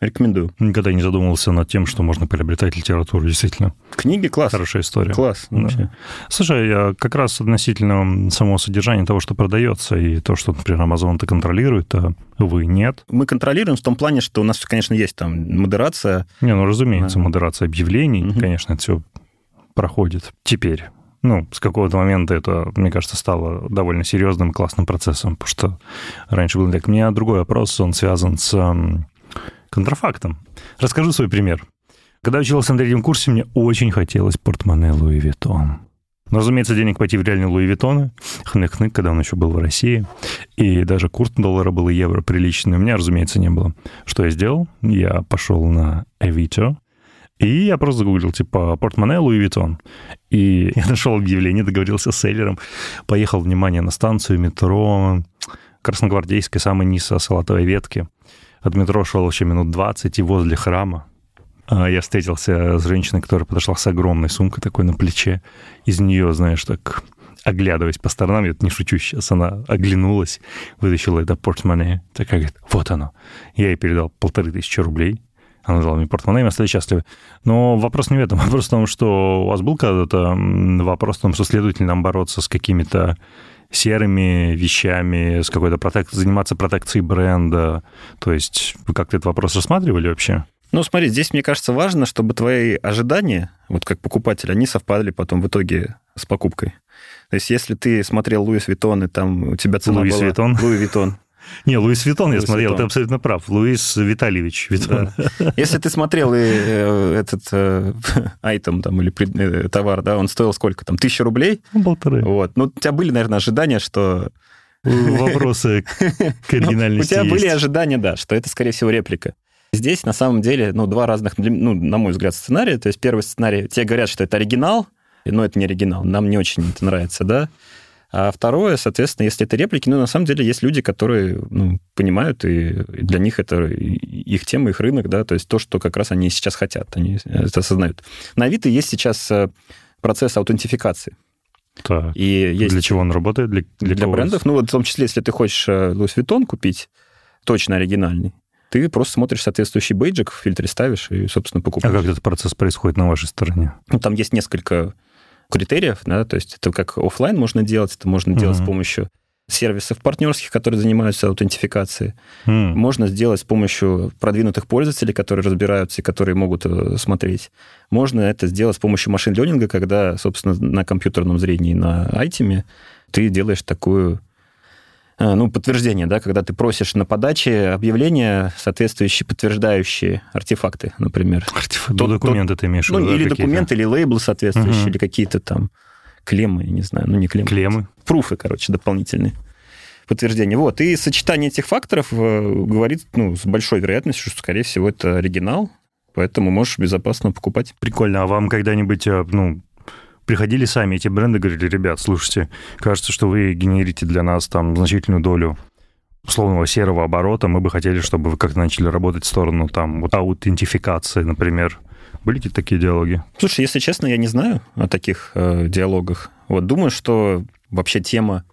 рекомендую. Никогда не задумывался над тем, что можно приобретать литературу, действительно. Книги класс. Хорошая история. Класс. Да. вообще. Слушай, я как раз относительно самого содержания того, что продается, и то, что, например, Amazon это контролирует, а вы нет. Мы контролируем в том плане, что у нас, конечно, есть там модерация. Не, ну, разумеется, Да. модерация объявлений, Мгм. конечно, это все проходит. Теперь, ну, с какого-то момента это, мне кажется, стало довольно серьезным, классным процессом, потому что раньше было так. У меня другой вопрос, он связан с эм, контрафактом. Расскажу свой пример. Когда учился на третьем курсе, мне очень хотелось портмоне Луи Виттон. Но, разумеется, денег пойти в реальные Луи Виттоны, хнык-хнык, когда он еще был в России, и даже курс доллара был и евро приличный, у меня, разумеется, не было. Что я сделал? Я пошел на Авито, и я просто загуглил, типа, портмоне Луи Виттон. И я нашел объявление, договорился с селлером, поехал, внимание, на станцию метро Красногвардейской, самой низ салатовой ветки. От метро шел еще минут 20, и возле храма а, я встретился с женщиной, которая подошла с огромной сумкой такой на плече. Из нее, знаешь, так оглядываясь по сторонам, я не шучу сейчас, она оглянулась, вытащила это портмоне, такая говорит, вот оно. Я ей передал полторы тысячи рублей, Она дала мне портмоне, мы стали счастливы. Но вопрос не в этом. Вопрос в том, что у вас был когда-то вопрос в том, что следовательно нам бороться с какими-то серыми вещами, с какой-то протек... заниматься протекцией бренда. То есть вы как-то этот вопрос рассматривали вообще? Ну, смотри, здесь, мне кажется, важно, чтобы твои ожидания, вот как покупатель, они совпадали потом в итоге с покупкой. То есть если ты смотрел Луис Виттон, и там у тебя цена Луис была... Виттон? Луи Виттон. Не, Луис Виттон я смотрел, Виттон. ты абсолютно прав. Луис Витальевич Виттон. Да. Если ты смотрел и, э, этот э, item там, или пред- э, товар, да, он стоил сколько там, тысячу рублей? Ну, Полторы. Вот. Ну, у тебя были, наверное, ожидания, что... Вопросы к Ну, оригинальности У тебя были ожидания, да, что это, скорее всего, реплика. Здесь, на самом деле, ну, два разных, ну, на мой взгляд, сценария. То есть первый сценарий, тебе говорят, что это оригинал, но это не оригинал, нам не очень это нравится, да. А второе, соответственно, если это реплики, ну, на самом деле, есть люди, которые, ну, понимают, и для них это их тема, их рынок, да, то есть то, что как раз они сейчас хотят, они это осознают. На Авито есть сейчас э, процесс аутентификации. Так. И есть Для чего он работает? Для, для, кого? брендов. Ну, вот в том числе, если ты хочешь э, Луис Виттон купить, точно оригинальный, ты просто смотришь соответствующий бейджик, в фильтре ставишь и, собственно, А покупаешь. как этот процесс происходит на вашей стороне? Ну, там есть несколько критериев, да, то есть это как оффлайн можно делать, это можно делать с помощью сервисов партнерских, которые занимаются аутентификацией. М, Можно сделать с помощью продвинутых пользователей, которые разбираются и которые могут э, смотреть. Можно это сделать с помощью machine learning а, когда, собственно, на компьютерном зрении, на item е ты делаешь такую ну, подтверждение, да, когда ты просишь на подаче объявления, соответствующие, подтверждающие артефакты, например. Артефакт, Тот- документы ты имеешь в Ну, виду, да, или документы, или лейблы соответствующие, Мгм. или какие-то там клеммы, я не знаю, ну, не клеммы. Клеммы. Пруфы, короче, дополнительные подтверждения. Вот, и сочетание этих факторов э, говорит, ну, с большой вероятностью, что, скорее всего, это оригинал, поэтому можешь безопасно покупать. Прикольно. А вам когда-нибудь, э, ну, приходили сами эти бренды, говорили, ребят, слушайте, кажется, что вы генерите для нас там значительную долю условного серого оборота, мы бы хотели, чтобы вы как-то начали работать в сторону там вот аутентификации, например. Были ли такие диалоги? Слушай, если честно, я не знаю о таких э, диалогах. Вот думаю, что вообще тема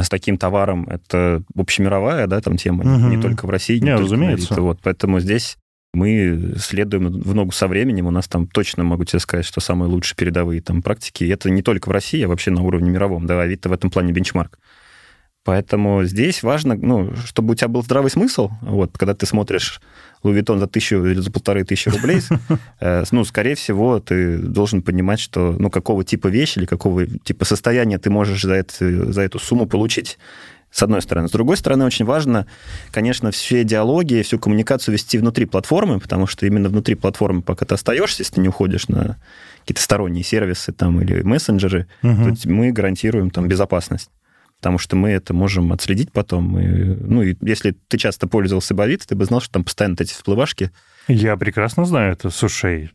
с таким товаром это общемировая, да, там тема, не- не только в России, не, Не, только разумеется. Авито. Вот, поэтому здесь мы следуем в ногу со временем. У нас там точно могу тебе сказать, что самые лучшие передовые там практики. И это не только в России, а вообще на уровне мировом. Да, Авито в этом плане бенчмарк. Поэтому здесь важно, ну, чтобы у тебя был здравый смысл. Вот, когда ты смотришь Луи Vuitton за тысячу или за полторы тысячи рублей, э, ну, скорее всего, ты должен понимать, что, ну, какого типа вещи или какого типа состояния ты можешь за, это, за эту сумму получить. С одной стороны. С другой стороны, очень важно, конечно, все диалоги, всю коммуникацию вести внутри платформы, потому что именно внутри платформы, пока ты остаешься, если ты не уходишь на какие-то сторонние сервисы там или мессенджеры, Мгм. то мы гарантируем там безопасность. Потому что мы это можем отследить потом. И, ну, и если ты часто пользовался Бавит, ты бы знал, что там постоянно эти всплывашки. Я прекрасно знаю это. Слушай,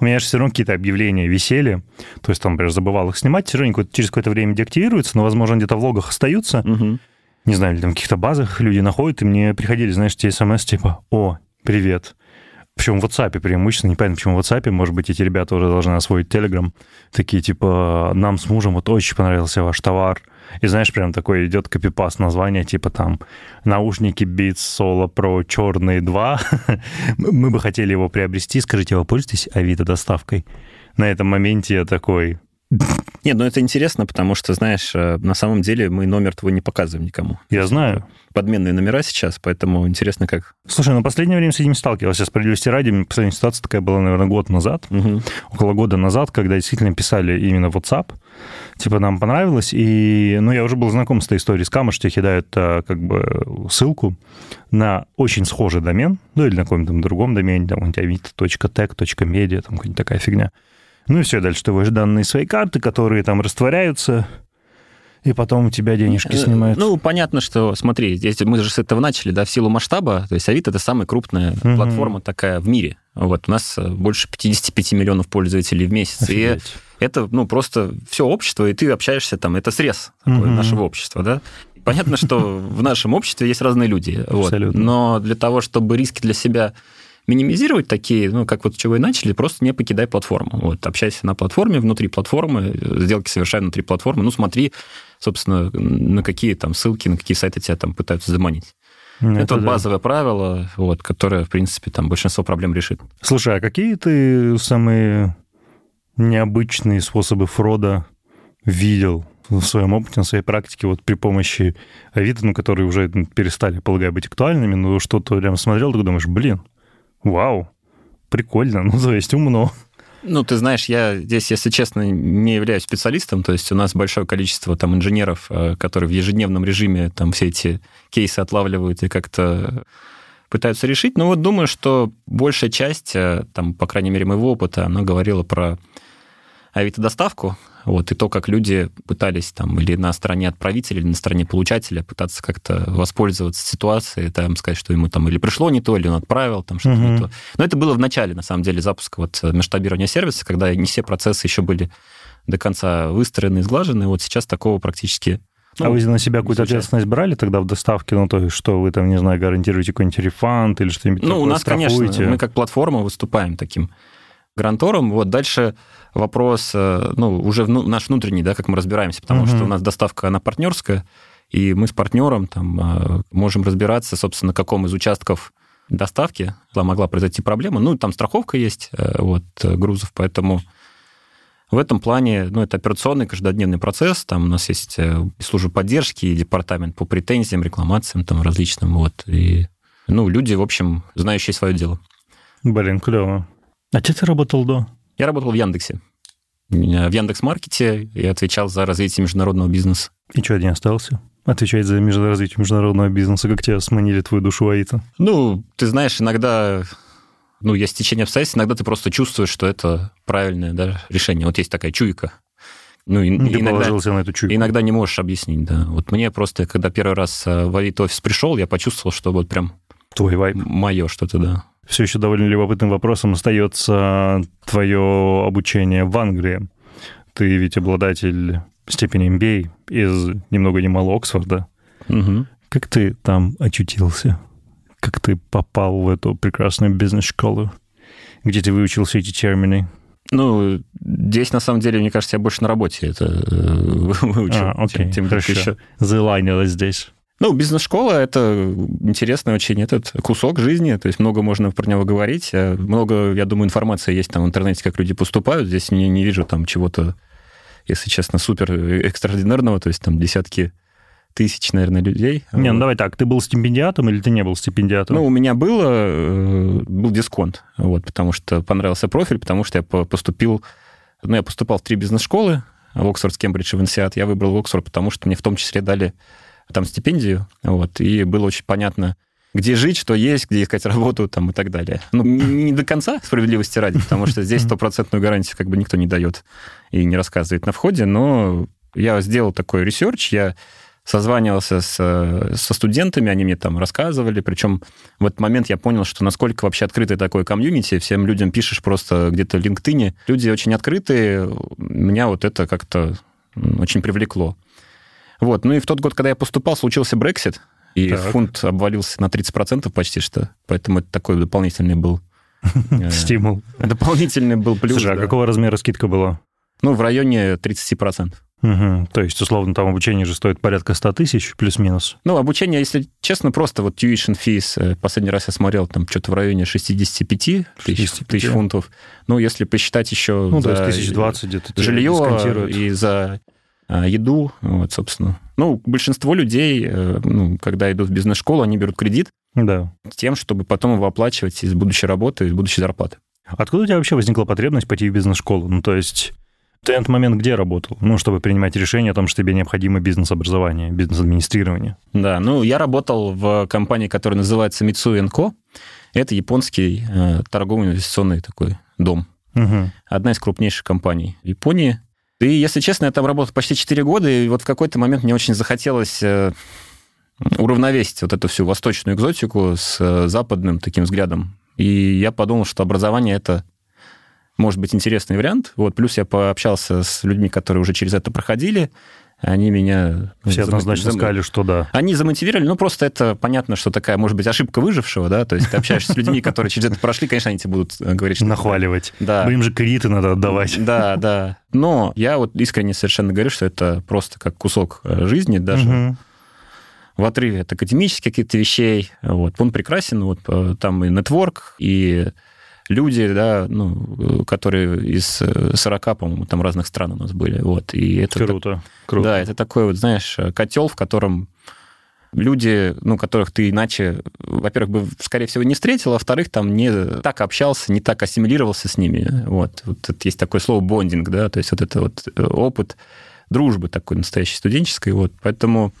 у меня же все равно какие-то объявления висели, то есть там, например, забывал их снимать, все равно через какое-то время деактивируются, но, возможно, где-то в логах остаются. Мгм. Не знаю, или там в каких-то базах люди находят, и мне приходили, знаешь, те смс типа «О, привет». Причем в WhatsApp преимущественно, непонятно, почему в WhatsApp, может быть, эти ребята уже должны освоить Telegram, такие типа «Нам с мужем вот очень понравился ваш товар». И знаешь, прям такой идет копипаст названия, типа там наушники Beats Solo Pro черные 2. Мы бы хотели его приобрести. Скажите, вы пользуетесь Авито доставкой? На этом моменте я такой, Нет, ну это интересно, потому что, знаешь, э, на самом деле мы номер твой не показываем никому. я знаю, Подменные номера сейчас, поэтому интересно, как... Слушай, ну последнее время с этим сталкивался. Справедливости ради, последняя ситуация такая была, наверное, год назад. Мгм. Около года назад, когда действительно писали именно WhatsApp. Типа нам понравилось. И, ну, я уже был знаком с этой историей. С Камыш тебе кидают а, как бы ссылку на очень схожий домен, ну, или на каком-то другом домене, там, у авито.tech, .media, там какая-нибудь такая фигня. Ну и все, дальше ты вводишь данные своей карты, которые там растворяются, и потом у тебя денежки Э, снимают. Ну, понятно, что, смотри, здесь мы же с этого начали, да, в силу масштаба, то есть Авито это самая крупная Мгм. платформа такая в мире. Вот, у нас э, больше 55 миллионов пользователей в месяц. И Офигеть. это, ну, просто все общество, и ты общаешься там, это срез такой Мгм. нашего общества, да. Понятно, что в нашем обществе есть разные люди. вот. Абсолютно. Но для того, чтобы риски для себя минимизировать такие, ну, как вот чего и начали, просто не покидай платформу. Вот, общайся на платформе, внутри платформы, э, сделки совершай внутри платформы, ну, смотри, собственно, на какие там ссылки, на какие сайты тебя там пытаются заманить. Ну, это, это вот да. базовое правило, вот, которое, в принципе, там большинство проблем решит. Слушай, а какие ты самые необычные способы фрода видел в своем опыте, на своей практике, вот при помощи Авито, ну, которые уже перестали, полагаю, быть актуальными, но что-то прям смотрел, ты думаешь, блин, вау, прикольно, ну, то есть умно. Ну, ты знаешь, я здесь, если честно, не являюсь специалистом, то есть у нас большое количество там инженеров, э, которые в ежедневном режиме там все эти кейсы отлавливают и как-то пытаются решить. Но вот думаю, что большая часть, э, там, по крайней мере, моего опыта, она говорила про авито-доставку, вот, и то, как люди пытались там или на стороне отправителя, или на стороне получателя пытаться как-то воспользоваться ситуацией, там, сказать, что ему там или пришло не то, или он отправил там что-то угу. не то. Но это было в начале, на самом деле, запуска вот масштабирования сервиса, когда не все процессы еще были до конца выстроены и сглажены. Вот сейчас такого практически ну, а вы на себя какую-то ответственность брали тогда в доставке? Ну, то есть, что вы там, не знаю, гарантируете какой-нибудь рефанд или что-нибудь Ну, такое, у нас, страхуете? конечно, мы как платформа выступаем таким грантором. Вот дальше вопрос, э, ну, уже в, наш внутренний, да, как мы разбираемся, потому угу. что у нас доставка, она партнерская, и мы с партнером там э, можем разбираться, собственно, каком из участков доставки могла произойти проблема. Ну, там страховка есть э, вот, грузов, поэтому в этом плане, ну, это операционный каждодневный процесс, там у нас есть служба поддержки, и департамент по претензиям, рекламациям там различным, вот, и, ну, люди, в общем, знающие свое дело. Блин, клево. А где ты работал до? Я работал в Яндексе. В Яндекс.Маркете я отвечал за развитие международного бизнеса. И что, не остался? Отвечать за развитие международного бизнеса. Как тебя сманили твою душу Аита? Ну, ты знаешь, иногда ну, есть течение обстоятельств, иногда ты просто чувствуешь, что это правильное да, решение. Вот есть такая чуйка. Ну, и, ты иногда, положился на эту чуйку. Иногда не можешь объяснить, да. Вот мне просто, когда первый раз э, в Авито офис пришел, я почувствовал, что вот прям... Твой вайб. Мое что-то, да все еще довольно любопытным вопросом остается твое обучение в Англии. Ты ведь обладатель степени MBA из ни много ни мало Оксфорда. Угу. Как ты там очутился? Как ты попал в эту прекрасную бизнес-школу? Где ты выучил все эти термины? Ну, здесь, на самом деле, мне кажется, я больше на работе это э, выучил. А, окей, тем, тем хорошо. Еще. Залайнилось здесь. Ну, бизнес-школа — это интересный очень этот кусок жизни, то есть много можно про него говорить, э, много, я думаю, информации есть там в интернете, как люди поступают, здесь не, не вижу там чего-то, если честно, супер экстраординарного, то есть там десятки тысяч, наверное, людей. Не, ну давай так, ты был стипендиатом или ты не был стипендиатом? Ну, у меня было, э, был дисконт, вот, потому что понравился профиль, потому что я поступил, ну, я поступал в три бизнес-школы, в Оксфорд, Кембридж и в Инсиат. Я выбрал Оксфорд, потому что мне в том числе дали там стипендию, вот, и было очень понятно, где жить, что есть, где искать работу там, и так далее. Ну, не до конца справедливости ради, потому что здесь стопроцентную гарантию как бы никто не дает и не рассказывает на входе, но я сделал такой research, я созванивался с, со студентами, они мне там рассказывали, причем в этот момент я понял, что насколько вообще открытый такой community, всем людям пишешь просто где-то в LinkedIn, люди очень открытые, меня вот это как-то очень привлекло. Вот. Ну и в тот год, когда я поступал, случился Brexit, и так. фунт обвалился на 30% почти что. Поэтому это такой дополнительный был... Э, Стимул. Дополнительный был плюс. Слушай, а какого размера скидка была? Ну, в районе 30%. Угу. То есть, условно, там обучение же стоит порядка 100 тысяч, плюс-минус? Ну, обучение, если честно, просто вот tuition fees, э, последний раз я смотрел, там что-то в районе 65 тысяч, тысяч фунтов. Ну, если посчитать еще ну, за то есть 1020 где-то жилье и за еду, вот, собственно. Ну, большинство людей, э, ну, когда идут в бизнес-школу, они берут кредит да. тем, чтобы потом его оплачивать из будущей работы, из будущей зарплаты. Откуда у тебя вообще возникла потребность пойти в бизнес-школу? Ну, то есть ты на этот момент где работал? Ну, чтобы принимать решение о том, что тебе необходимо бизнес-образование, бизнес-администрирование. Да, ну, я работал в компании, которая называется Mitsui Co. Это японский э, торговый инвестиционный такой дом. Угу. Одна из крупнейших компаний в Японии. И, если честно, я там работал почти 4 года, и вот в какой-то момент мне очень захотелось э, уравновесить вот эту всю восточную экзотику с э, западным таким взглядом. И я подумал, что образование — это может быть интересный вариант. Вот, плюс я пообщался с людьми, которые уже через это проходили, они меня... Ну, Все однозначно зам... сказали, что да. Они замотивировали, ну, просто это понятно, что такая, может быть, ошибка выжившего, да, то есть ты общаешься с людьми, которые через это прошли, конечно, они тебе будут э, говорить, что... Нахваливать. Да. Но им же кредиты надо отдавать. Да, да. Но я вот искренне совершенно говорю, что это просто как кусок э, жизни даже. в отрыве от академических каких-то вещей. Вот. Он прекрасен, вот там и нетворк, и люди, да, ну, которые из 40, по-моему, там разных стран у нас были. Вот. И это круто, так, круто. Да, это такой вот, знаешь, котел, в котором люди, ну, которых ты иначе, во-первых, бы, скорее всего, не встретил, а во-вторых, там не так общался, не так ассимилировался с ними. Вот. вот это есть такое слово бондинг, да, то есть вот это вот э, опыт дружбы такой настоящей студенческой. Вот. Поэтому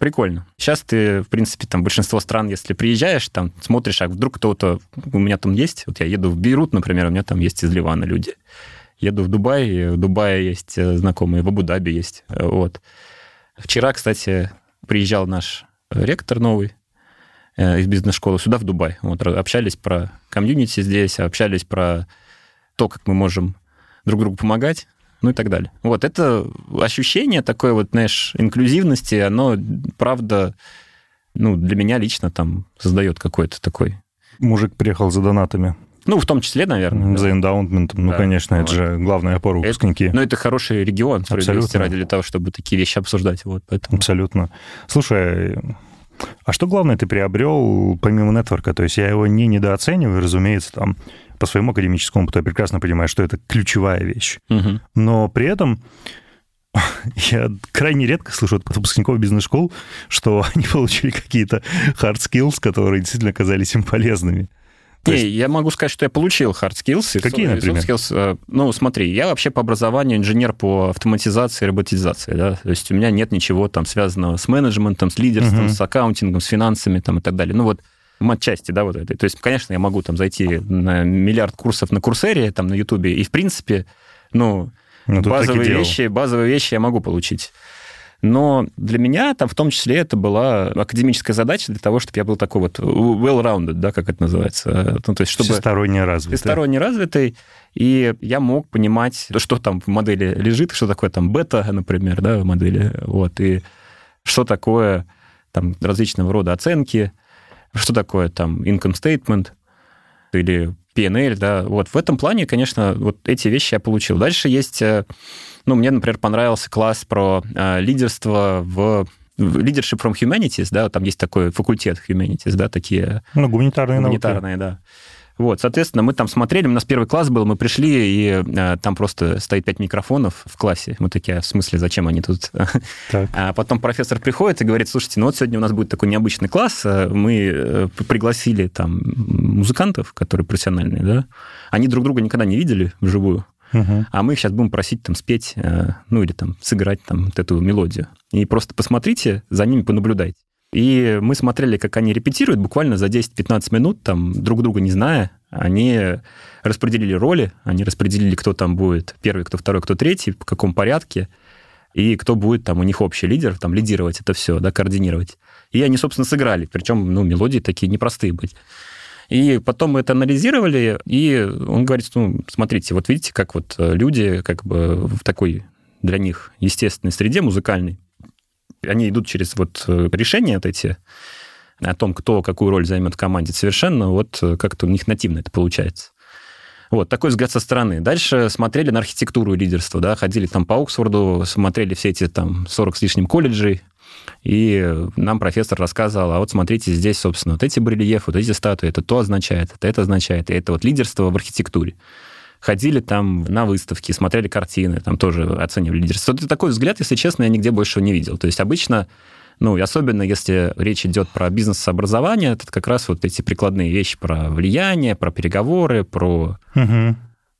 прикольно. Сейчас ты, в принципе, там большинство стран, если приезжаешь, там смотришь, а вдруг кто-то у меня там есть, вот я еду в Бейрут, например, у меня там есть из Ливана люди. Еду в Дубай, в Дубае есть э, знакомые, в Абу-Даби есть. Вот. Вчера, кстати, приезжал наш ректор новый э, из бизнес-школы сюда, в Дубай. Вот, общались про комьюнити здесь, общались про то, как мы можем друг другу помогать, ну и так далее. Вот это ощущение такой вот, знаешь, инклюзивности, оно, правда, ну, для меня лично там создает какой-то такой... Мужик приехал за донатами. Ну, в том числе, наверное. За да. эндаунтментом. Ну, да. конечно, вот. это же главная опора выпускники. Это, ну, это хороший регион, Абсолютно. ради для того, чтобы такие вещи обсуждать. Вот, поэтому. Абсолютно. Слушай, а что главное ты приобрел помимо нетворка? То есть я его не недооцениваю, разумеется, там по своему академическому опыту я прекрасно понимаю, что это ключевая вещь. Угу. Но при этом я крайне редко слышу от выпускников бизнес-школ, что они получили какие-то hard skills, которые действительно оказались им полезными. То есть... Не, я могу сказать, что я получил hard skills. Какие, soft, например? Skills. Э, ну, смотри, я вообще по образованию инженер по автоматизации и роботизации, да, то есть у меня нет ничего там связанного с менеджментом, с лидерством, uh-huh. с аккаунтингом, с финансами там и так далее. Ну вот матчасти, да, вот этой. То есть, конечно, я могу там зайти на миллиард курсов на Курсере, там на Ютубе, и, в принципе, ну, ну базовые вещи, базовые вещи я могу получить. Но для меня там в том числе это была академическая задача для того, чтобы я был такой вот well-rounded, да, как это называется. Ну, то есть, чтобы... Всесторонне развитый. Всесторонне развитый. И я мог понимать, что там в модели лежит, что такое там бета, например, да, в модели. Вот, и что такое там различного рода оценки, что такое там income statement или PNL, да, вот в этом плане, конечно, вот эти вещи я получил. Дальше есть э, ну, мне, например, понравился класс про э, лидерство в Leadership from Humanities, да, там есть такой факультет Humanities, да, такие... Ну, гуманитарные Гуманитарные, науки. да. Вот, соответственно, мы там смотрели, у нас первый класс был, мы пришли, и э, там просто стоит пять микрофонов в классе. Мы такие, «А в смысле, зачем они тут? Так. А потом профессор приходит и говорит, слушайте, ну вот сегодня у нас будет такой необычный класс, э, мы э, пригласили там музыкантов, которые профессиональные, да, они друг друга никогда не видели вживую, А мы их сейчас будем просить там спеть, э, ну или там сыграть там вот эту мелодию. И просто посмотрите, за ними понаблюдайте. И мы смотрели, как они репетируют, буквально за 10-15 минут, там, друг друга не зная, они распределили роли, они распределили, кто там будет первый, кто второй, кто третий, в каком порядке, и кто будет там у них общий лидер, там, лидировать это все, да, координировать. И они, собственно, сыграли, причем, ну, мелодии такие непростые быть. И потом мы это анализировали, и он говорит, ну, смотрите, вот видите, как вот э, люди как бы в такой для них естественной среде музыкальной, они идут через вот э, решения вот эти о том, кто какую роль займет в команде, совершенно вот э, как-то у них нативно это получается. Вот, такой взгляд со стороны. Дальше смотрели на архитектуру лидерства, да, ходили там по Оксфорду, смотрели все эти там 40 с лишним колледжей, и нам профессор рассказывал, а вот смотрите, здесь, собственно, вот эти барельефы, вот эти статуи, это то означает, это это означает, и это вот лидерство в архитектуре. Ходили там на выставки, смотрели картины, там тоже оценивали лидерство. Это такой взгляд, если честно, я нигде больше не видел. То есть обычно ну, и особенно если речь идет про бизнес-образование, это как раз вот эти прикладные вещи про влияние, про переговоры, про... Угу.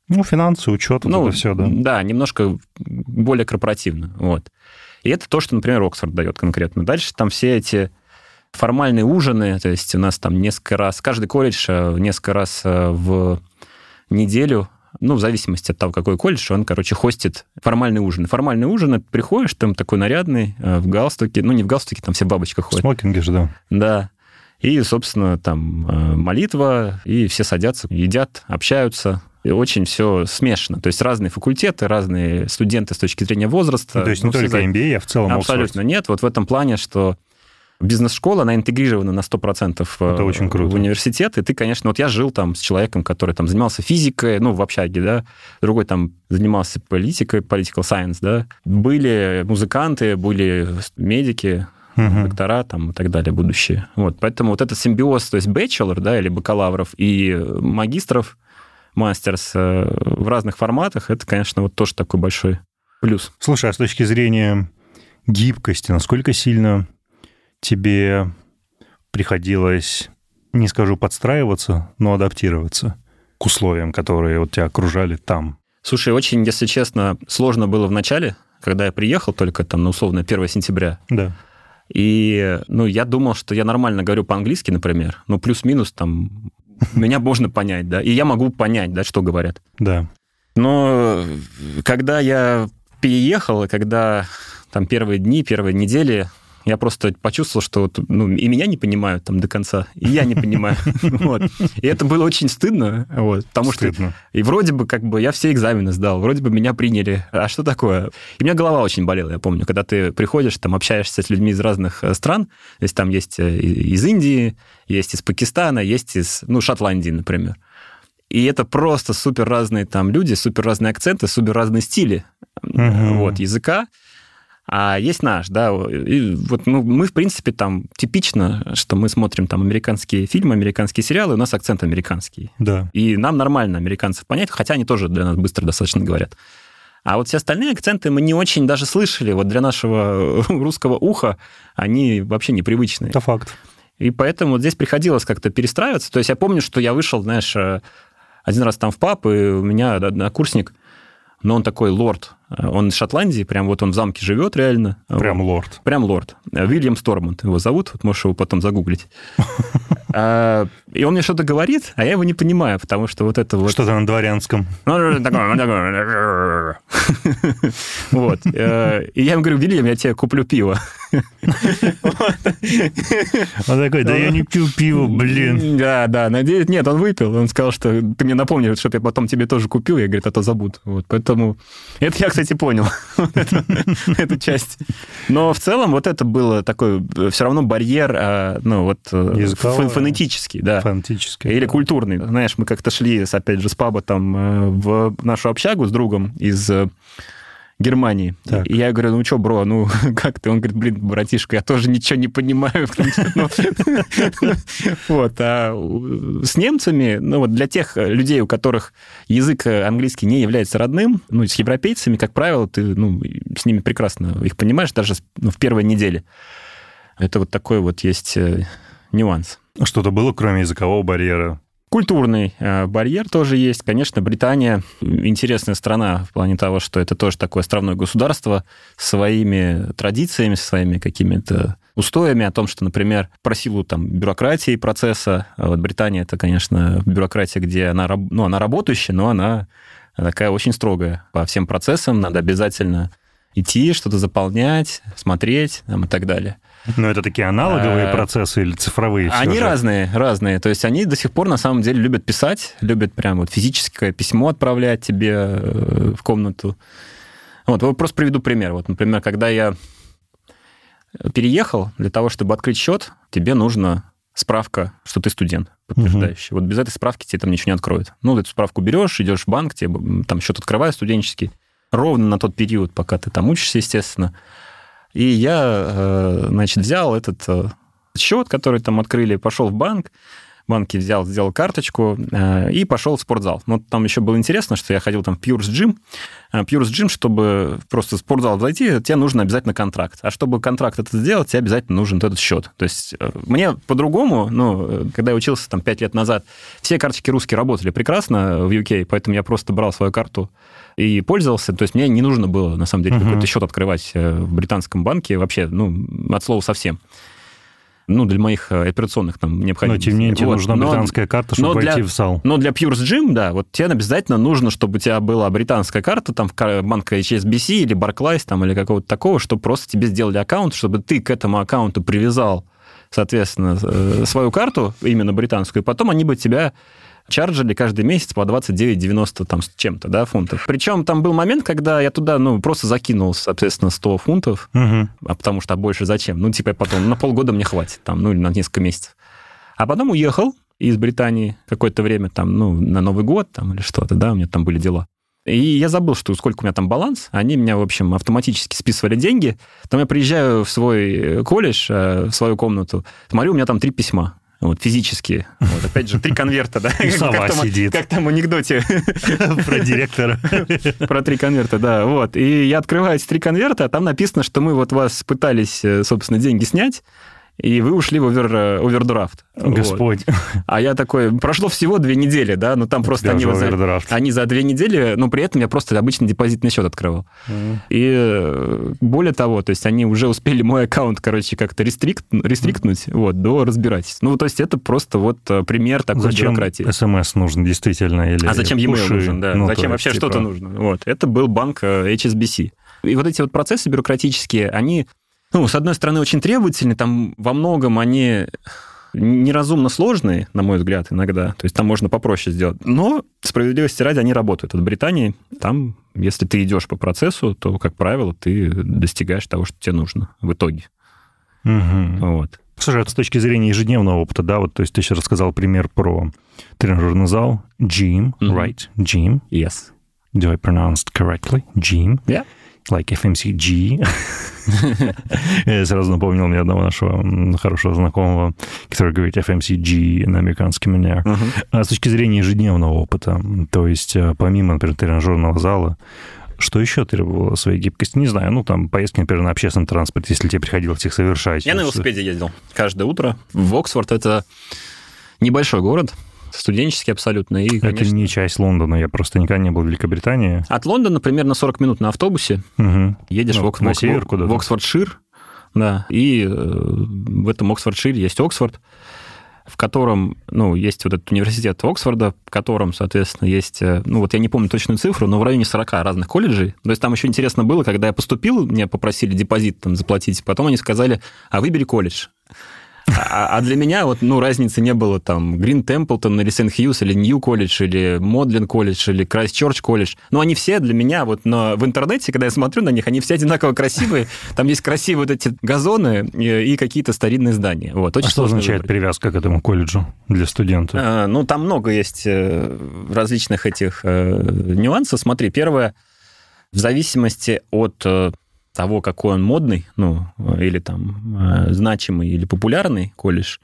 Ну, финансы, учет, ну, это все, да. Да, немножко более корпоративно, вот. И это то, что, например, Оксфорд дает конкретно. Дальше там все эти формальные ужины, то есть у нас там несколько раз, каждый колледж э, несколько раз э, в неделю ну, в зависимости от того, какой колледж, он, короче, хостит формальный ужин. Формальный ужин, это приходишь, там такой нарядный, э, в галстуке, ну, не в галстуке, там все бабочка ходят. Смокинги же, да. Да. И, собственно, там молитва, и все садятся, едят, общаются, и очень все смешано. То есть разные факультеты, разные студенты с точки зрения возраста. Ну, то есть не ну, только MBA, а в целом Абсолютно нет. Вот в этом плане, что бизнес-школа, она интегрирована на 100% Это очень круто. в университет, и ты, конечно, вот я жил там с человеком, который там занимался физикой, ну, в общаге, да, другой там занимался политикой, political science, да. Были музыканты, были медики, угу. доктора там и так далее будущие. Вот, поэтому вот этот симбиоз, то есть бachelor, да, или бакалавров и магистров, мастерс э, в разных форматах, это, конечно, вот тоже такой большой плюс. Слушай, а с точки зрения гибкости, насколько сильно тебе приходилось, не скажу подстраиваться, но адаптироваться к условиям, которые вот тебя окружали там? Слушай, очень, если честно, сложно было в начале, когда я приехал только там на условно 1 сентября. Да. И, ну, я думал, что я нормально говорю по-английски, например, ну, плюс-минус там меня можно понять, да, и я могу понять, да, что говорят. Да. Но когда я переехал, и когда там первые дни, первые недели я просто почувствовал, что вот, ну, и меня не понимают там до конца, и я не понимаю. вот. И это было очень стыдно, вот, потому стыдно. что... И вроде бы как бы я все экзамены сдал, вроде бы меня приняли. А что такое? И у меня голова очень болела, я помню, когда ты приходишь, там общаешься с людьми из разных э, стран, то есть там есть э, из Индии, есть из Пакистана, есть из, ну, Шотландии, например. И это просто супер разные там люди, супер разные акценты, супер разные стили угу. вот, языка. А есть наш, да. И вот ну, мы, в принципе, там типично, что мы смотрим там американские фильмы, американские сериалы, у нас акцент американский. Да. И нам нормально американцев понять, хотя они тоже для нас быстро достаточно говорят. А вот все остальные акценты мы не очень даже слышали. Вот для нашего русского уха они вообще непривычные. Это факт. И поэтому вот здесь приходилось как-то перестраиваться. То есть я помню, что я вышел, знаешь, э, один раз там в паб, и у меня однокурсник но он такой лорд. Он из Шотландии, прям вот он в замке живет реально. Прям лорд. Прям лорд. Вильям Стормонт его зовут, вот можешь его потом загуглить. А, и он мне что-то говорит, а я его не понимаю, потому что вот это вот... Что-то на дворянском. Вот. Э, и я ему говорю, Вильям, я тебе куплю пиво. Он такой, да я не пью пиво, блин. Да, да, надеюсь, нет, он выпил. Он сказал, что ты мне напомнишь, чтобы я потом тебе тоже купил. Я говорю, а то забуду. Вот, поэтому... Это я, кстати, понял, эту часть. Но в целом вот это было такой все равно барьер, а, ну, вот э, фонетический, да. Фонетический. Или культурный. Знаешь, мы как-то шли, опять же, с паба там э, в нашу общагу с другом из э, Германии. Так. И я говорю, ну что, бро, ну как ты? Он говорит, блин, братишка, я тоже ничего не понимаю. Ну, вот. А с немцами, ну вот для тех людей, у которых язык английский не является родным, ну, с европейцами, как правило, ты ну, с ними прекрасно их понимаешь даже ну, в первой неделе. Это вот такой вот есть э, нюанс. Что-то было, кроме языкового барьера? Культурный э, барьер тоже есть. Конечно, Британия интересная страна в плане того, что это тоже такое островное государство с своими традициями, со своими какими-то устоями о том, что, например, про силу там, бюрократии процесса, а вот Британия это, конечно, бюрократия, где она, ну, она работающая, но она такая очень строгая по всем процессам, надо обязательно идти, что-то заполнять, смотреть там, и так далее. Но это такие аналоговые а, процессы или цифровые? Они же? разные, разные. То есть они до сих пор на самом деле любят писать, любят прям вот физическое письмо отправлять тебе э, в комнату. Вот, просто приведу пример. Вот, например, когда я переехал, для того, чтобы открыть счет, тебе нужно справка, что ты студент, подтверждающий. Угу. Вот без этой справки тебе там ничего не откроют. Ну, эту справку берешь, идешь в банк, тебе там счет открывают студенческий. Ровно на тот период, пока ты там учишься, естественно. И я, э, значит, взял этот э, счет, который там открыли, пошел в банк, в банке взял, сделал карточку э, и пошел в спортзал. Но там еще было интересно, что я ходил там в Pures Gym. Pures Gym, чтобы просто в спортзал зайти, тебе нужно обязательно контракт. А чтобы контракт этот сделать, тебе обязательно нужен этот счет. То есть мне по-другому, ну, когда я учился там 5 лет назад, все карточки русские работали прекрасно в UK, поэтому я просто брал свою карту и пользовался. То есть мне не нужно было, на самом деле, uh-huh. какой-то счет открывать э, в британском банке вообще, ну, от слова совсем ну, для моих э, операционных там необходимостей. Но, тем не менее, тебе вот. нужна британская но, карта, чтобы войти для, в САЛ. Но для Pure Gym, да, вот тебе обязательно нужно, чтобы у тебя была британская карта, там, банка HSBC или Barclays, там, или какого-то такого, чтобы просто тебе сделали аккаунт, чтобы ты к этому аккаунту привязал, соответственно, э, свою карту, именно британскую, и потом они бы тебя чарджили каждый месяц по 29,90 там с чем-то, да, фунтов. Причем там был момент, когда я туда, ну, просто закинул, соответственно, 100 фунтов, угу. а потому что а больше зачем? Ну, типа, потом на полгода мне хватит, там, ну, или на несколько месяцев. А потом уехал из Британии какое-то время, там, ну, на Новый год, там, или что-то, да, у меня там были дела. И я забыл, что сколько у меня там баланс. Они меня, в общем, автоматически списывали деньги. Там я приезжаю в свой колледж, э, в свою комнату, смотрю, у меня там три письма. Вот, физически. Вот, опять же, три конверта, да? И сова как там, сидит. Как там в анекдоте. Про директора. Про три конверта, да. Вот. И я открываю эти три конверта, а там написано, что мы вот вас пытались, э, собственно, деньги снять, и вы ушли в овер, э, овердрафт. Господь. Вот. А я такой, прошло всего две недели, да, но там просто они, за, они за две недели, но при этом я просто обычный депозитный счет открывал. И э, более того, то есть они уже успели мой аккаунт, короче, как-то рестрикт, рестриктнуть вот, до разбирательств. Ну, то есть это просто вот э, пример такой Зачем бюрократии. смс нужен действительно? Или А зачем e-mail пуши? нужен, да? Ну, зачем вообще типа, что-то нужно? Вот. Это был банк HSBC. И вот эти вот процессы бюрократические, они, ну, с одной стороны, очень требовательны, там во многом они неразумно сложные, на мой взгляд, иногда. То есть там можно попроще сделать. Но, справедливости ради, они работают. Вот в Британии, там, если ты идешь по процессу, то, как правило, ты достигаешь того, что тебе нужно в итоге. Мгм. Вот. Слушай, а с точки зрения ежедневного опыта, да, вот, то есть ты сейчас рассказал пример про тренажерный зал, gym, Мгм. right, gym. Yes. Do I pronounce correctly? Gym. Yeah. Like FMCG. Я сразу напомнил мне одного нашего хорошего знакомого, который говорит FMCG на американский манер. А с точки зрения ежедневного опыта, то есть э, помимо, например, тренажерного зала, что еще требовало своей гибкости? Не знаю, ну, там, поездки, например, на общественном транспорте, если тебе приходилось их совершать. Я на велосипеде ездил каждое утро. В Оксфорд это небольшой город, студенческий абсолютно. И, Это конечно, не часть Лондона, я просто никогда не был в Великобритании. От Лондона примерно 40 минут на автобусе. Мгм. Едешь Ну, в, Ок- на север куда-то. в Оксфордшир, да, и э, в этом Оксфордшире есть Оксфорд, в котором, ну, есть вот этот университет Оксфорда, в котором, соответственно, есть, э, ну, вот я не помню точную цифру, но в районе 40 разных колледжей. То есть там еще интересно было, когда я поступил, мне попросили депозит там заплатить, потом они сказали, а выбери колледж. А, а для меня вот, ну, разницы не было там Грин Темплтон или Сент-Хьюз, или Нью колледж, или Модлин колледж, или Крайст-Чорч колледж. Но они все для меня вот но в интернете, когда я смотрю на них, они все одинаково красивые. Там есть красивые вот эти газоны и, какие-то старинные здания. Вот, А очень что сложно означает выбрать. привязка к этому колледжу для студента? А, Ну, там много есть э, различных этих э, нюансов. Смотри, первое, в зависимости от э, того, какой он модный, ну, или там э, значимый, или популярный колледж,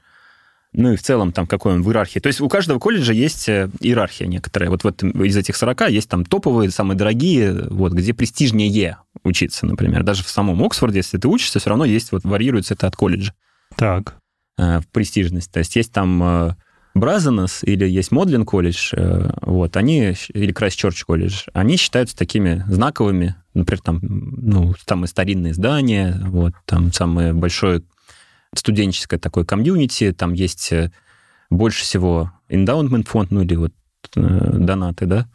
ну и в целом там какой он в иерархии. То есть у каждого колледжа есть э, иерархия некоторая. Вот в этом, из этих 40 есть там топовые, самые дорогие, вот, где престижнее учиться, например. Даже в самом Оксфорде, если ты учишься, все равно есть, вот варьируется это от колледжа Так. э, престижность. То есть есть там э, Бразенес или есть Модлин колледж, э, вот, они, или Крайстчерч колледж, они считаются такими знаковыми, например, там, ну, самые старинные здания, вот, там самое большое студенческое такое комьюнити, там есть э, больше всего эндаунмент фонд, ну, или вот э, донаты, да,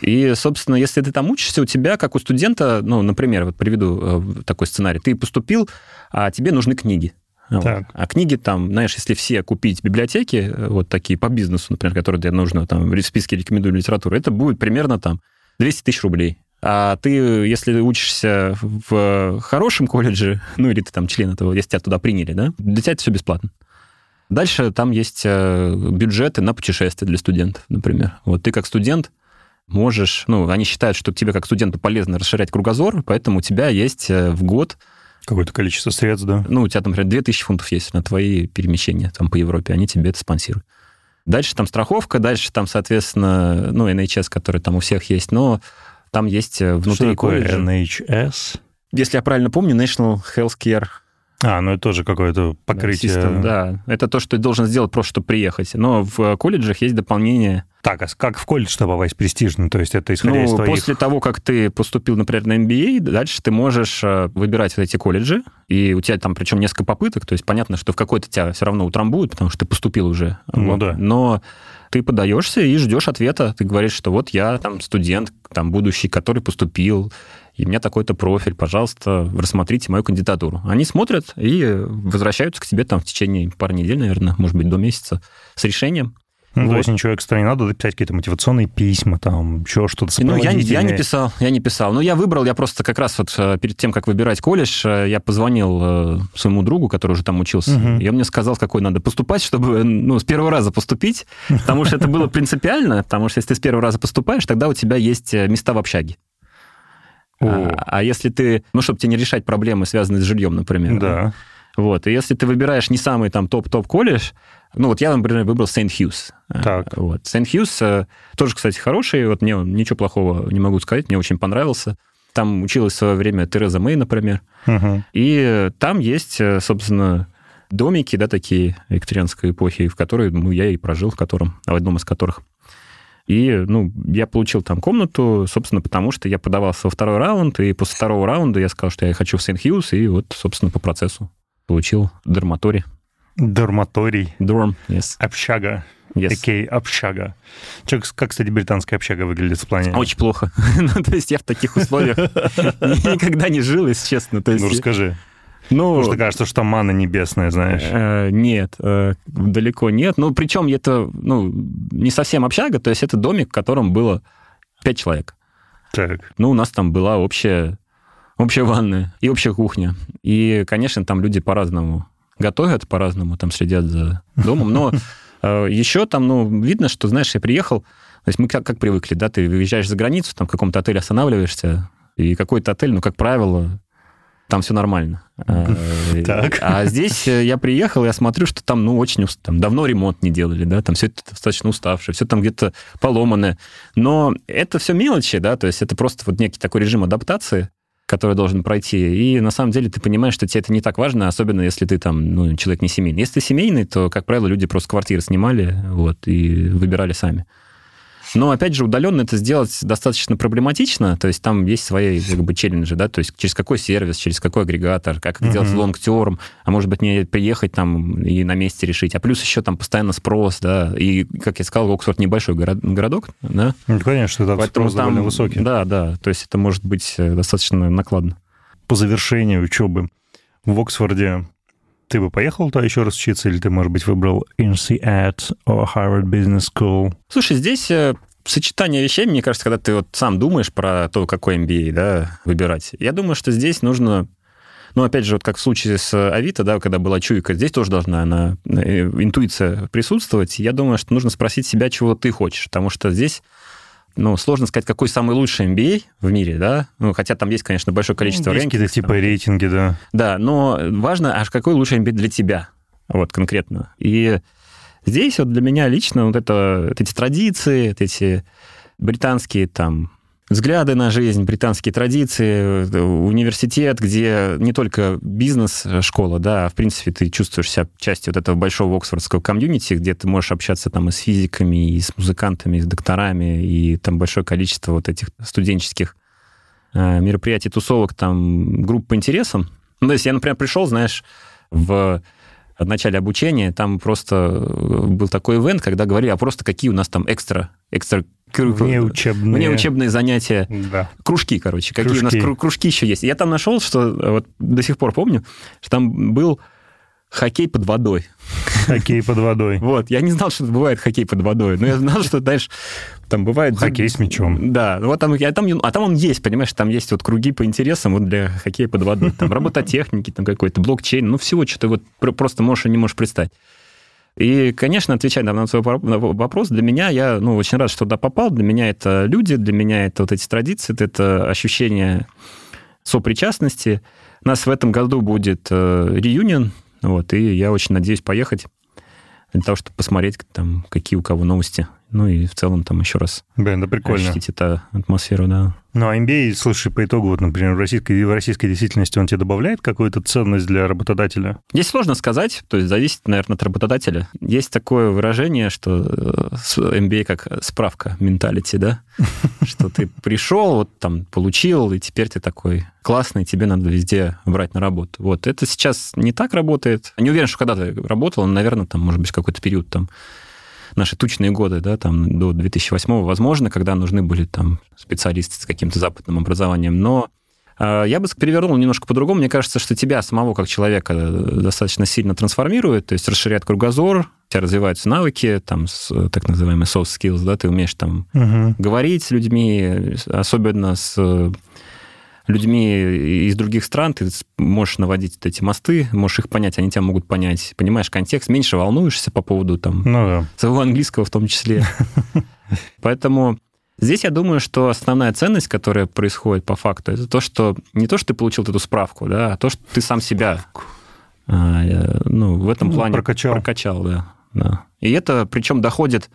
и, собственно, если ты там учишься, у тебя, как у студента, ну, например, вот приведу такой сценарий, ты поступил, а тебе нужны книги. Так. А книги там, знаешь, если все купить библиотеки, э, вот такие по бизнесу, например, которые тебе нужно там в списке рекомендую литературу, это будет примерно там 200 тысяч рублей. А ты, если учишься в хорошем колледже, ну или ты там член этого, если тебя туда приняли, да, для тебя это все бесплатно. Дальше там есть э, бюджеты на путешествия для студентов, например. Вот ты как студент можешь, ну, они считают, что тебе как студенту полезно расширять кругозор, поэтому у тебя есть э, в год Какое-то количество средств, да? ну, у тебя, там, например, 2000 фунтов есть на твои перемещения там, по Европе, они тебе это спонсируют. Дальше там страховка, дальше там, соответственно, ну, NHS, который там у всех есть, но там есть э, внутри Что такое колледжа. NHS? Если я правильно помню, National Healthcare А, ну это тоже какое-то покрытие. System, да. Это то, что ты должен сделать просто, чтобы приехать. Но в колледжах есть дополнение. Так, а как в колледж-то попасть престижно? То есть это исходя из Ну, твоих... после того, как ты поступил, например, на MBA, дальше ты можешь э, выбирать вот эти колледжи, и у тебя там причем несколько попыток, то есть понятно, что в какой-то тебя все равно утрамбуют, потому что ты поступил уже. Ну Вот. да. Но ты подаешься и ждешь ответа. Ты говоришь, что вот я там студент, там будущий, который поступил, и у меня такой-то профиль, пожалуйста, рассмотрите мою кандидатуру. Они смотрят и возвращаются к тебе там в течение пары недель, наверное, может быть, до месяца с решением. Ну, Вот. То есть ничего экстра не надо писать какие-то мотивационные письма, там, еще что-то Ну, я, не- я не писал, я не писал. Но я выбрал, я просто как раз вот э, перед тем, как выбирать колледж, э, я позвонил э, своему другу, который уже там учился, Мгм. и он мне сказал, какой надо поступать, чтобы, ну, с первого раза поступить, потому что это было принципиально, потому что если ты с первого раза поступаешь, тогда у тебя есть места в общаге. О, А, а если ты, ну, чтобы тебе не решать проблемы, связанные с жильем, например. да. Вот, и если ты выбираешь не самый там топ-топ колледж, ну вот я, например, выбрал Сент-Хьюз. Так. Вот. Сент-Хьюз э, тоже, кстати, хороший, вот мне ничего плохого не могу сказать, мне очень понравился. Там училась в свое время Тереза Мэй, например. Мгм. И э, там есть, э, собственно, домики, да, такие викторианской эпохи, в которой ну, я и прожил, в котором, в одном из которых. И, ну, я получил там комнату, собственно, потому что я подавался во второй раунд, и после второго раунда я сказал, что я хочу в Сент-Хьюз, и вот, собственно, по процессу получил дорматорий. Дарматорий. Dorm, yes. Общага. yes. Окей, общага. Чё, как, кстати, британская общага выглядит в плане? Очень плохо. ну, то есть я в таких условиях никогда не жил, если честно. То есть, Ну, расскажи. ну, Потому что кажется, что там манна небесная, знаешь. Э, Нет, э, далеко нет. Ну, причем это ну, не совсем общага, то есть это домик, в котором было пять человек. Так. Ну, у нас там была общая, общая ванная и общая кухня. И, конечно, там люди по-разному готовят, по-разному там следят за домом. Но э, еще там, ну, видно, что, знаешь, я приехал, то есть мы как, как привыкли, да, ты выезжаешь за границу, там в каком-то отеле останавливаешься, и какой-то отель, ну, как правило, там все нормально. Э, Так. А здесь я приехал, я смотрю, что там, ну, очень там давно ремонт не делали, да, там все это достаточно уставшее, все там где-то поломанное. Но это все мелочи, да, то есть это просто вот некий такой режим адаптации, который должен пройти. И на самом деле ты понимаешь, что тебе это не так важно, особенно если ты там, ну, человек не семейный. Если ты семейный, то, как правило, люди просто квартиры снимали, вот, и выбирали сами. Но, опять же, удаленно это сделать достаточно проблематично, то есть там есть свои как бы, челленджи, да, то есть через какой сервис, через какой агрегатор, как это Мгм. делать long-term, а может быть, не приехать там и на месте решить, а плюс еще там постоянно спрос, да, и, как я сказал, Оксфорд небольшой город- городок, да, Ну, конечно, это поэтому спрос довольно там, высокий. да, да, то есть это может быть э, достаточно накладно. По завершении учебы в Оксфорде ты бы поехал туда еще раз учиться, или ты, может быть, выбрал INSEAD or Harvard Business School? Слушай, здесь э, сочетание вещей, мне кажется, когда ты вот сам думаешь про то, какой MBA да, выбирать, я думаю, что здесь нужно ну, опять же, вот как в случае с Авито, да, когда была чуйка, здесь тоже должна она, э, интуиция присутствовать. Я думаю, что нужно спросить себя, чего ты хочешь, потому что здесь ну, сложно сказать, какой самый лучший MBA в мире, да, ну, хотя там есть, конечно, большое количество Есть какие-то рэнкингов, типа рейтинги, да. да, но важно, аж какой лучший MBA для тебя, вот конкретно. И здесь вот для меня лично вот это, вот эти традиции, вот эти британские там взгляды на жизнь, британские традиции, э, университет, где не только бизнес, э, да, а в принципе ты чувствуешь себя частью вот этого большого оксфордского комьюнити, где ты можешь общаться там и с физиками, и с музыкантами, и с докторами, и там большое количество вот этих студенческих э, мероприятий, тусовок, там, групп по интересам. Ну, то есть я, например, пришел, знаешь, в в начале обучения, там просто э, был такой ивент, когда говорили, а просто какие у нас там экстра, экстра Внеучебные. внеучебные занятия, Да. кружки, короче, какие у нас Кружки. кру- кружки еще есть. Я там нашел, что э, вот до сих пор помню, что там был хоккей под водой. Хоккей под водой. Вот, я не знал, что бывает хоккей под водой, но я знал, что, знаешь, там бывает... Хоккей с мячом. Да, вот там, я, там, а там он есть, понимаешь, там есть вот круги по интересам вот для хоккея под водой. Там робототехники, там какой-то блокчейн, ну всего, что ты вот про- просто можешь и не можешь представить. И, конечно, отвечая на свой вопрос, для меня, я ну, очень рад, что туда попал. Для меня это люди, для меня это вот эти традиции, это ощущение сопричастности. У нас в этом году будет э, реюнион, вот, и я очень надеюсь поехать для того, чтобы посмотреть, там, какие у кого новости. Ну и в целом там еще раз Блин, да прикольно. ощутить эту атмосферу, да. Ну, а MBA, слушай, по итогу, вот, например, в российской, в российской действительности он тебе добавляет какую-то ценность для работодателя? Здесь сложно сказать, то есть зависит, наверное, от работодателя. Есть такое выражение, что э, с- MBA как справка менталити, да? Что ты пришел, вот там получил, и теперь ты такой классный, тебе надо везде брать на работу. Вот это сейчас не так работает. Не уверен, что когда-то работал, но, наверное, там, может быть, какой-то период там наши тучные годы, да, там до 2008 возможно, когда нужны были там специалисты с каким-то западным образованием, но А, я бы перевернул немножко по-другому. Мне кажется, что тебя самого как человека достаточно сильно трансформирует, то есть расширяет кругозор, у тебя развиваются навыки, там, так называемые soft skills, да, ты умеешь там угу. говорить с людьми, особенно с людьми из других стран, ты можешь наводить вот эти мосты, можешь их понять, они тебя могут понять, понимаешь контекст, меньше волнуешься по поводу там ну, да. своего английского в том числе. Поэтому здесь я думаю, что основная ценность, которая происходит по факту, это то, что не то, что ты получил эту справку, да, а то, что ты сам себя а, ну, в этом ну, плане прокачал. прокачал да, да. И это причем доходит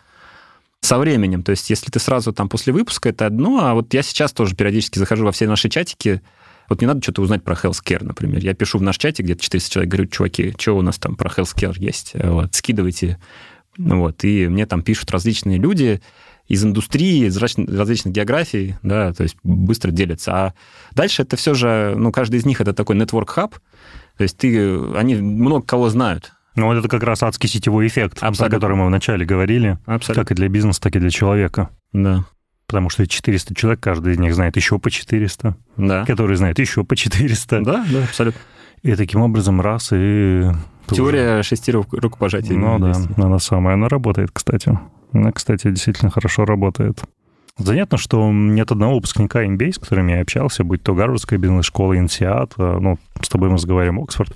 со временем. То есть если ты сразу там после выпуска, это одно, а вот я сейчас тоже периодически захожу во все наши чатики, вот не надо что-то узнать про healthcare, например. Я пишу в наш чатик, где-то 400 человек, говорю, чуваки, что у нас там про healthcare есть? Вот, скидывайте. Вот, и мне там пишут различные люди из индустрии, из различных географий, да, то есть быстро делятся. А дальше это все же, ну, каждый из них это такой network hub, то есть ты, они много кого знают. Ну, вот это как раз адский сетевой эффект, Абсолютно. о котором мы вначале говорили. Абсолютно. Как и для бизнеса, так и для человека. Да. Потому что 400 человек, каждый из них знает еще по 400. Да. Который знает еще по 400. Да, да, абсолютно. И таким образом раз и... Теория шести рукопожатий. Ну да, она самая. Она работает, кстати. Она, кстати, действительно хорошо работает. Занятно, что нет одного выпускника MBA, с которым я общался, будь то Гарвардская бизнес-школа, Инсиат, а, ну, с тобой мы разговариваем, Оксфорд.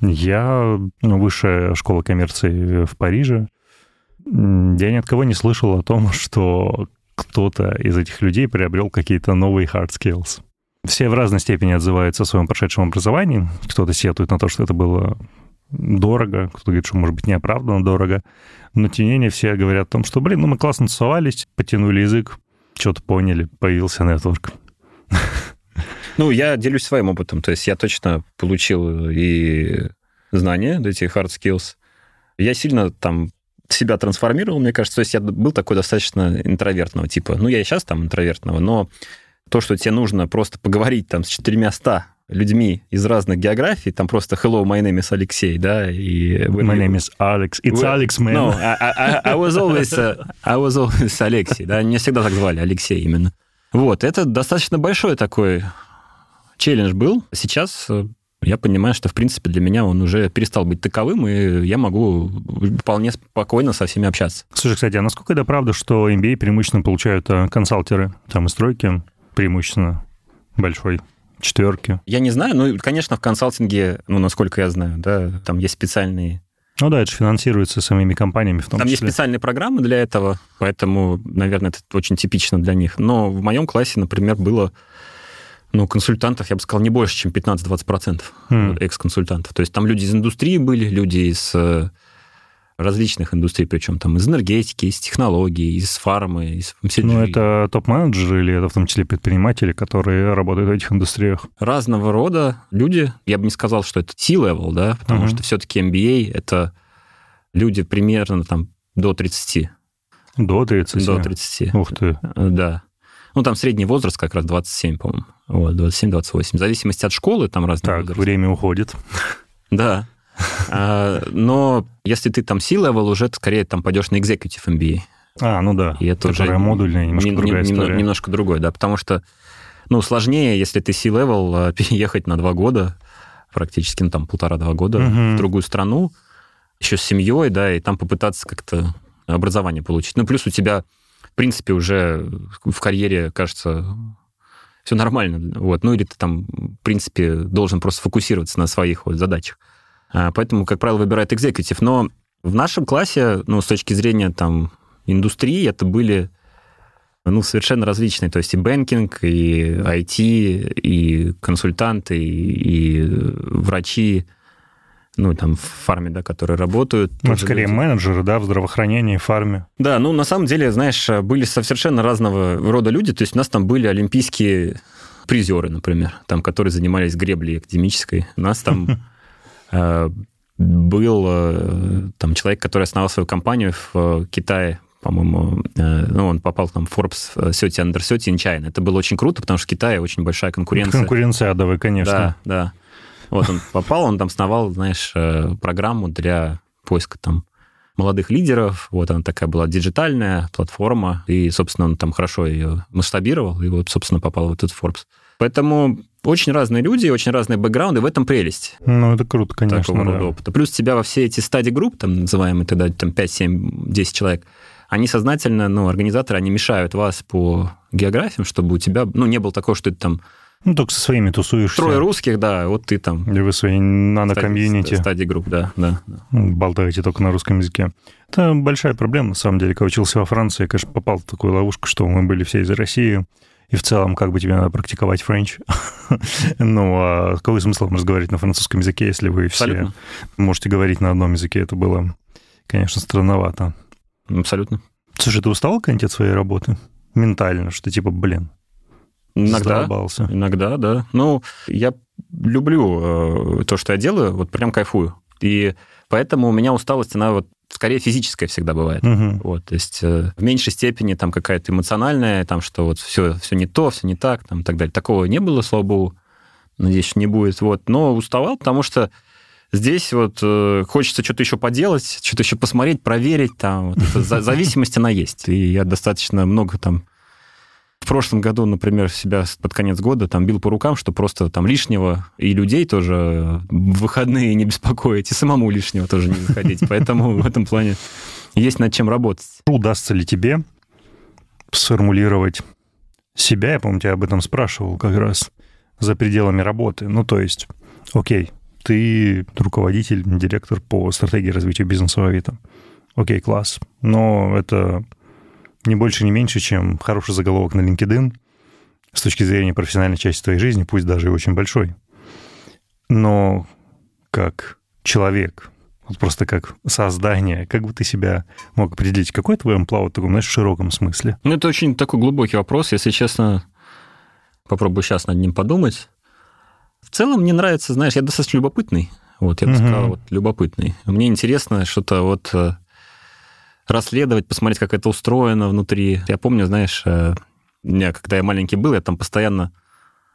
Я, ну, высшая школа коммерции в Париже. Я ни от кого не слышал о том, что кто-то из этих людей приобрел какие-то новые hard skills. Все в разной степени отзываются о своем прошедшем образовании. Кто-то сетует на то, что это было дорого, кто-то говорит, что, может быть, неоправданно дорого. Но, тем не менее, все говорят о том, что, блин, ну мы классно тусовались, потянули язык, что-то поняли, появился нетворк. Ну, я делюсь своим опытом. То есть я точно получил и знания, эти hard skills. Я сильно там себя трансформировал, мне кажется. То есть я был такой достаточно интровертного типа. Ну, я и сейчас там интровертного, но то, что тебе нужно просто поговорить там с четырьмя-ста людьми из разных географий, там просто hello, my name is Алексей, да, и... My name is Alex, it's well, Alex, man. No, I, I, I was always, uh, I was always Алексей, да, меня всегда так звали, Алексей именно. Вот, это достаточно большой такой челлендж был. Сейчас э, я понимаю, что, в принципе, для меня он уже перестал быть таковым, и я могу вполне спокойно со всеми общаться. Слушай, кстати, а насколько это правда, что MBA преимущественно получают э, консалтеры, там, из стройки, преимущественно большой четверки? Я не знаю, ну, конечно, в консалтинге, ну, насколько я знаю, да, там есть специальные ну да, это же финансируется самими компаниями в том Там числе. есть специальные программы для этого, поэтому, наверное, это очень типично для них. Но в моем классе, например, было ну, консультантов, я бы сказал, не больше, чем 15-20% mm. экс-консультантов. То есть там люди из индустрии были, люди из э, различных индустрий, причем там из энергетики, из технологий, из фармы, из Ну, это топ-менеджеры или это в том числе предприниматели, которые работают в этих индустриях? Разного рода люди. Я бы не сказал, что это C-level, да, потому uh-huh. что все-таки MBA — это люди примерно там до 30. До 30? До 30. Ух ты. Да. Ну, там средний возраст как раз 27, по-моему. Вот, 27-28. В зависимости от школы там разные Так, возраст. время уходит. Да. А, но если ты там C-level, уже скорее там пойдешь на Executive MBA. А, ну да. И это уже модульная, немножко другая история. Немножко другой, да, потому что, ну, сложнее, если ты C-level, а, переехать на два года, практически, ну, там, полтора-два года угу. в другую страну, еще с семьей, да, и там попытаться как-то образование получить. Ну, плюс у тебя, в принципе, уже в карьере, кажется, все нормально. Вот. Ну, или ты там, в принципе, должен просто фокусироваться на своих вот задачах. А, поэтому, как правило, выбирает executive. Но в нашем классе, ну, с точки зрения там индустрии, это были ну, совершенно различные. То есть и banking, и IT, и консультанты, и, и врачи, ну, там, в фарме, да, которые работают. Ну, скорее люди. менеджеры, да, в здравоохранении, фарме. Да, ну, на самом деле, знаешь, были совершенно разного рода люди. То есть у нас там были олимпийские призеры, например, там, которые занимались греблей академической. У нас там Э, был э, там человек, который основал свою компанию в э, Китае, по-моему, ну, он попал там в Forbes 30 Under 30 in China. Это было очень круто, потому что в Китае очень большая конкуренция. Конкуренция адовая, конечно. Да, да. Вот он попал, он там основал, знаешь, программу для поиска там молодых лидеров. Вот она такая была диджитальная платформа, и, собственно, он там хорошо ее масштабировал, и вот, собственно, попал в этот Forbes. Поэтому очень разные люди, очень разные бэкграунды, в этом прелесть. Ну, это круто, конечно. Такого да. рода опыта. Плюс тебя во все эти стадии групп, там, называемые тогда там 5, 7, 10 человек, они сознательно, ну, организаторы, они мешают вас по географиям, чтобы у тебя, ну, не было такого, что ты там Ну, только со своими тусуешься. трое русских, да, вот ты там Или вы своей нано- community study group, да, да. да. болтаете только на русском языке. Это большая проблема, на самом деле. Когда учился во Франции, я, конечно, попал в такую ловушку, что мы были все из России, и в целом, как бы тебе надо практиковать French. ну, а какой смысл вам разговаривать на французском языке, если вы все Абсолютно. можете говорить на одном языке? Это было, конечно, странновато. Абсолютно. Слушай, ты устал когда от своей работы? Ментально, что типа, блин, Иногда, задолбался. иногда, да. Ну, я люблю э, то, что я делаю, вот прям кайфую. И поэтому у меня усталость, она вот скорее физическая всегда бывает. Мгм. Вот, то есть э, в меньшей степени там какая-то эмоциональная, там что вот все, все не то, все не так, там и так далее. Такого не было, слава богу. Надеюсь, не будет. Вот. Но уставал, потому что здесь вот э, хочется что-то еще поделать, что-то еще посмотреть, проверить. Там, вот зависимость, она есть. И я достаточно много там в прошлом году, например, себя под конец года там бил по рукам, что просто там лишнего и людей тоже в выходные не беспокоить, и самому лишнего тоже не заходить. Поэтому в этом плане есть над чем работать. Удастся ли тебе сформулировать себя, я, помню, тебя об этом спрашивал как раз, за пределами работы. Ну, то есть, окей, ты руководитель, директор по стратегии развития бизнеса в Авито. Окей, класс. Но это не больше, не меньше, чем хороший заголовок на LinkedIn с точки зрения профессиональной части твоей жизни, пусть даже и очень большой. Но как человек, вот просто как создание, как бы ты себя мог определить, какой твой амплау в таком, знаешь, в широком смысле? Ну, это очень такой глубокий вопрос. Если честно, попробую сейчас над ним подумать. В целом мне нравится, знаешь, я достаточно любопытный. Вот, я бы Мгм. сказал, вот, любопытный. Мне интересно что-то вот э, расследовать, посмотреть, как это устроено внутри. Я помню, знаешь, э, меня, когда я маленький был, я там постоянно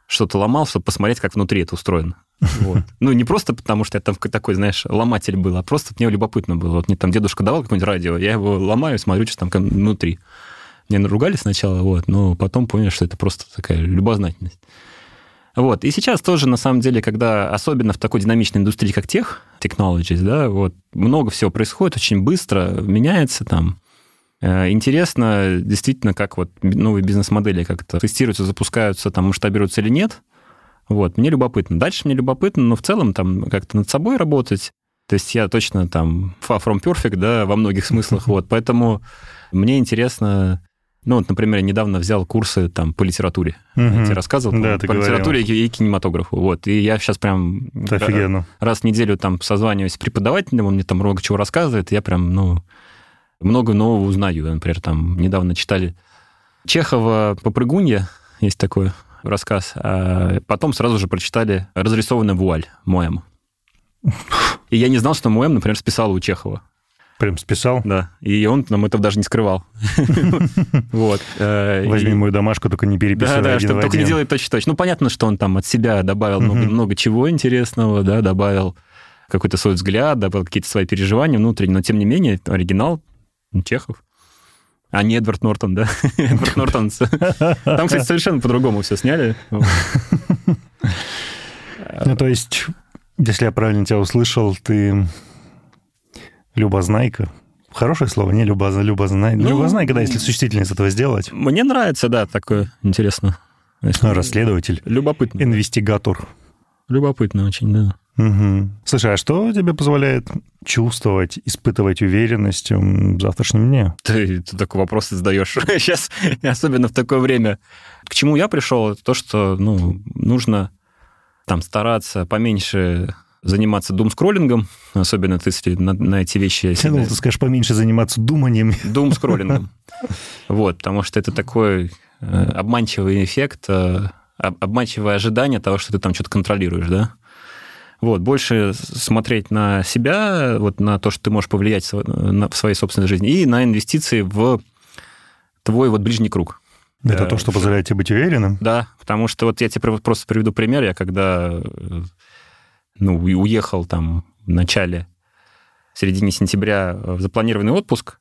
что-то ломал, чтобы посмотреть, как внутри это устроено. Вот. Ну, не просто потому, что я там такой, знаешь, ломатель был, а просто мне любопытно было. Вот мне там дедушка давал какое-нибудь радио, я его ломаю, смотрю, что там внутри. Мне наругали сначала, вот, но потом понял, что это просто такая любознательность. Вот. И сейчас тоже, на самом деле, когда, особенно в такой динамичной индустрии, как тех, technologies, да, вот, много всего происходит, очень быстро меняется там. Э, Интересно, действительно, как вот новые бизнес-модели как-то тестируются, запускаются, там, масштабируются или нет. Вот, мне любопытно. Дальше мне любопытно, но в целом там как-то над собой работать. То есть я точно там far from perfect, да, во многих смыслах, вот. Поэтому мне интересно... Ну, вот, например, я недавно взял курсы там по литературе. Я тебе рассказывал Да, по говорил. литературе и и кинематографу. Вот. И я сейчас прям Это офигенно. раз в неделю там созваниваюсь с преподавателем, он мне там много чего рассказывает, я прям, ну, много нового узнаю. Например, там недавно читали Чехова «Попрыгунья», есть такой рассказ, а потом сразу же прочитали «Разрисованная вуаль» Моэм. И я не знал, что Моэм, например, списал у Чехова. Прям списал. Да, и он нам этого даже не скрывал. Вот. э, Возьми мою домашку, только не переписывай да, да, чтобы только не один. делать точно-точно. Ну, понятно, что он там от себя добавил много, чего интересного, да, добавил какой-то свой взгляд, добавил какие-то свои переживания внутренние, но тем не менее, оригинал Чехов. А не Эдвард Нортон, да? Эдвард Нортон. Там, кстати, совершенно по-другому все сняли. Ну, то есть, если я правильно тебя услышал, ты любознайка. Хорошее слово, не любозна, любознай. Ну, любознайка, да, если существительно из этого сделать. Мне нравится, да, такое интересно. Ну, Расследователь, Любопытно. инвестигатор. Любопытно очень, да. Мгм. Слушай, а что тебе позволяет чувствовать, испытывать уверенность в завтрашнем дне? Ты, ты такой вопрос задаешь сейчас, особенно в такое время. К чему я пришел, это то, что ну, нужно там стараться поменьше заниматься дум-скроллингом, особенно если на, на эти вещи... Я думал, ты скажешь, поменьше заниматься думанием. Дум-скроллингом. Вот, потому что это такой э, обманчивый эффект, э, об- обманчивое ожидание того, что ты там что-то контролируешь, да? Вот, больше смотреть на себя, вот на то, что ты можешь повлиять в своей собственной жизни, и на инвестиции в твой вот ближний круг. Это Да, то, что что- позволяет тебе быть уверенным? Да, потому что вот я тебе про- просто приведу пример. Я когда э, ну, и уехал там в начале в середине сентября в запланированный отпуск,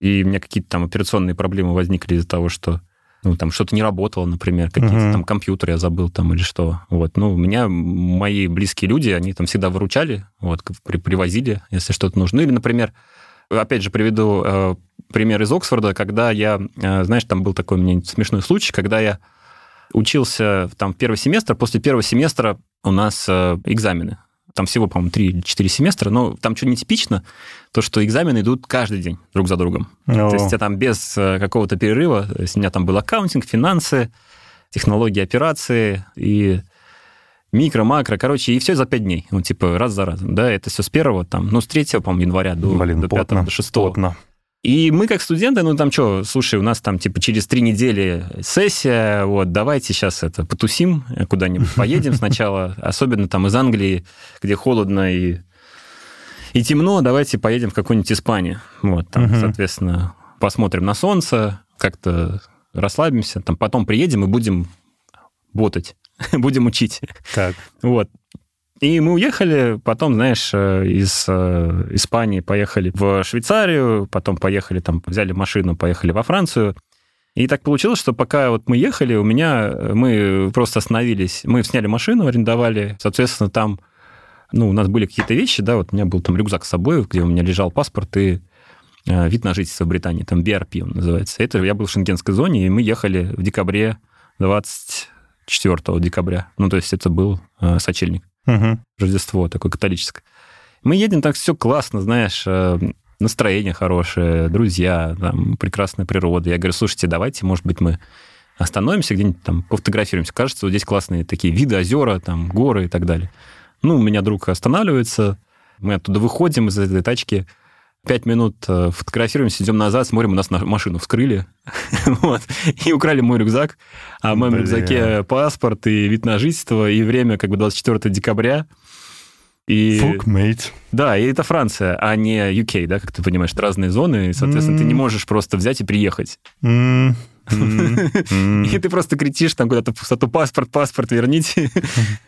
и у меня какие-то там операционные проблемы возникли из-за того, что ну, там что-то не работало, например, какие-то uh-huh. там компьютеры я забыл там или что. Вот, ну, у меня мои близкие люди, они там всегда выручали, вот, при, привозили, если что-то нужно. Ну, или, например, опять же, приведу э, пример из Оксфорда, когда я, э, знаешь, там был такой у меня смешной случай, когда я учился там первый семестр, после первого семестра у нас э, экзамены там всего, по-моему, 3-4 семестра, но там что нетипично, то, что экзамены идут каждый день друг за другом. О. То есть я там без э, какого-то перерыва, то есть у меня там был аккаунтинг, финансы, технологии операции и микро, макро, короче, и все за 5 дней, ну, типа, раз за разом, да, это все с первого, там, ну, с третьего, по-моему, января до, Блин, до 5 до 6 плотно. И мы как студенты, ну там что, слушай, у нас там типа через три недели сессия, вот, давайте сейчас это потусим, куда-нибудь поедем сначала, особенно там из Англии, где холодно и, и темно, давайте поедем в какую-нибудь Испанию. Вот, там, угу. соответственно, посмотрим на солнце, как-то расслабимся, там потом приедем и будем ботать, будем учить. Так. Вот. И мы уехали, потом, знаешь, э, из э, Испании поехали в Швейцарию, потом поехали там, взяли машину, поехали во Францию. И так получилось, что пока вот мы ехали, у меня, э, мы просто остановились, мы сняли машину, арендовали, соответственно, там, ну, у нас были какие-то вещи, да, вот у меня был там рюкзак с собой, где у меня лежал паспорт и вид на жительство в Британии, там BRP он называется. Это я был в шенгенской зоне, и мы ехали в декабре 24 декабря. Ну, то есть это был сочельник угу. Рождество такое католическое. Мы едем, так все классно, знаешь, э, настроение хорошее, друзья, там, прекрасная природа. Я говорю, слушайте, давайте, может быть, мы остановимся где-нибудь там, пофотографируемся. Кажется, вот здесь классные такие виды, озера, там, горы и так далее. Ну, у меня друг останавливается, мы оттуда выходим из этой тачки, пять минут э, фотографируемся, идем назад, смотрим, у нас машину вскрыли, вот, и украли мой рюкзак, а в моем рюкзаке паспорт и вид на жительство, и время как бы 24 декабря. И... Фук, mate. Да, и это Франция, а не UK, да, как ты понимаешь, это разные зоны, и, соответственно, mm. ты не можешь просто взять и приехать. Mm. И ты просто кричишь там куда-то в пустоту, паспорт, паспорт, верните.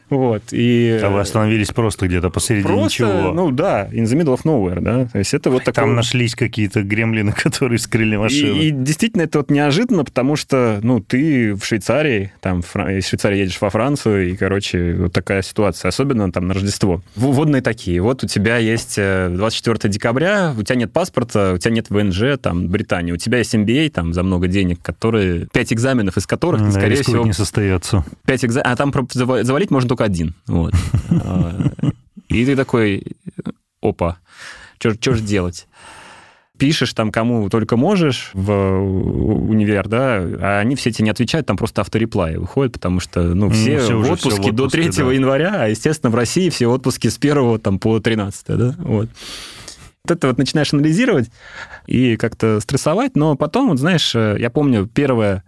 Вот, и... А вы остановились просто где-то посередине просто, чего? ну да, in the middle of nowhere, да. То есть это вот такое... Там нашлись какие-то гремлины, которые скрыли машину. И, и действительно это вот неожиданно, потому что, ну, ты в Швейцарии, там, из Швейцарии едешь во Францию, и, короче, вот такая ситуация, особенно там на Рождество. Водные такие. Вот у тебя есть 24 э, декабря, у тебя нет паспорта, у тебя нет ВНЖ, там, Британии, у тебя есть MBA, там, за много денег, который которые... Пять экзаменов, из которых да, скорее всего... не состоятся. Пять экзаменов... А там завалить можно только один. Вот. А, и ты такой, опа, что же делать? пишешь там кому только можешь в универ, да, а они все тебе не отвечают, там просто автореплай выходит, потому что, ну, все, все в отпуске все в до 3 да. января, а, естественно, в России все отпуски с 1 там, по 13, да, вот. Вот это вот начинаешь анализировать и как-то стрессовать, но потом, вот знаешь, э, я помню первое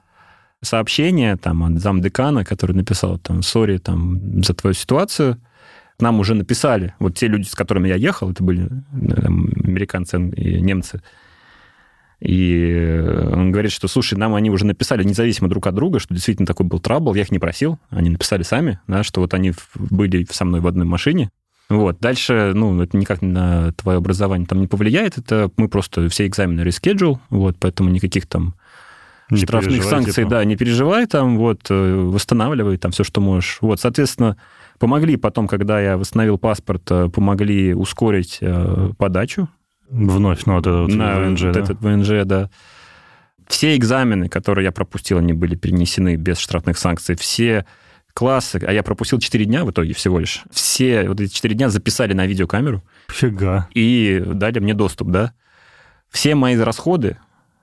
сообщение там от замдекана, который написал там, сори там за твою ситуацию, нам уже написали, вот те люди, с которыми я ехал, это были э, там, американцы и немцы, и он говорит, что, слушай, нам они уже написали независимо друг от друга, что действительно такой был трабл, я их не просил, они написали сами, да, что вот они были со мной в одной машине, вот. Дальше, ну, это никак на твое образование там не повлияет. Это мы просто все экзамены рескеджул, вот, поэтому никаких там не штрафных санкций, типа. да, не переживай там, вот, э, восстанавливай там все, что можешь. Вот, соответственно, помогли потом, когда я восстановил паспорт, э, помогли ускорить э, подачу. Вновь, ну, вот этот на ВНЖ, вот да? этот ВНЖ, да. Все экзамены, которые я пропустил, они были перенесены без штрафных санкций. Все классы, а я пропустил 4 дня в итоге всего лишь. Все вот эти 4 дня записали на видеокамеру. Фига. И дали мне доступ, да. Все мои расходы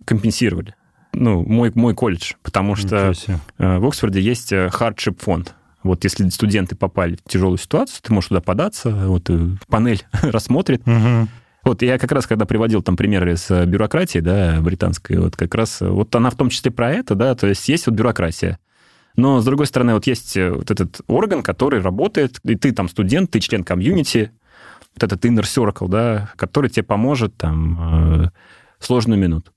компенсировали. Ну, мой, мой колледж, потому что э, в Оксфорде есть hardship э, фонд. Вот если студенты попали в тяжелую ситуацию, ты можешь туда податься, вот э, панель рассмотрит. Угу. Вот я как раз, когда приводил там примеры с бюрократией, да, британской, вот как раз, вот она в том числе про это, да, то есть есть вот бюрократия. Но, с другой стороны, вот есть э, вот этот орган, который работает, и ты там студент, ты член комьюнити, вот этот inner circle, да, который тебе поможет там э, сложную минуту.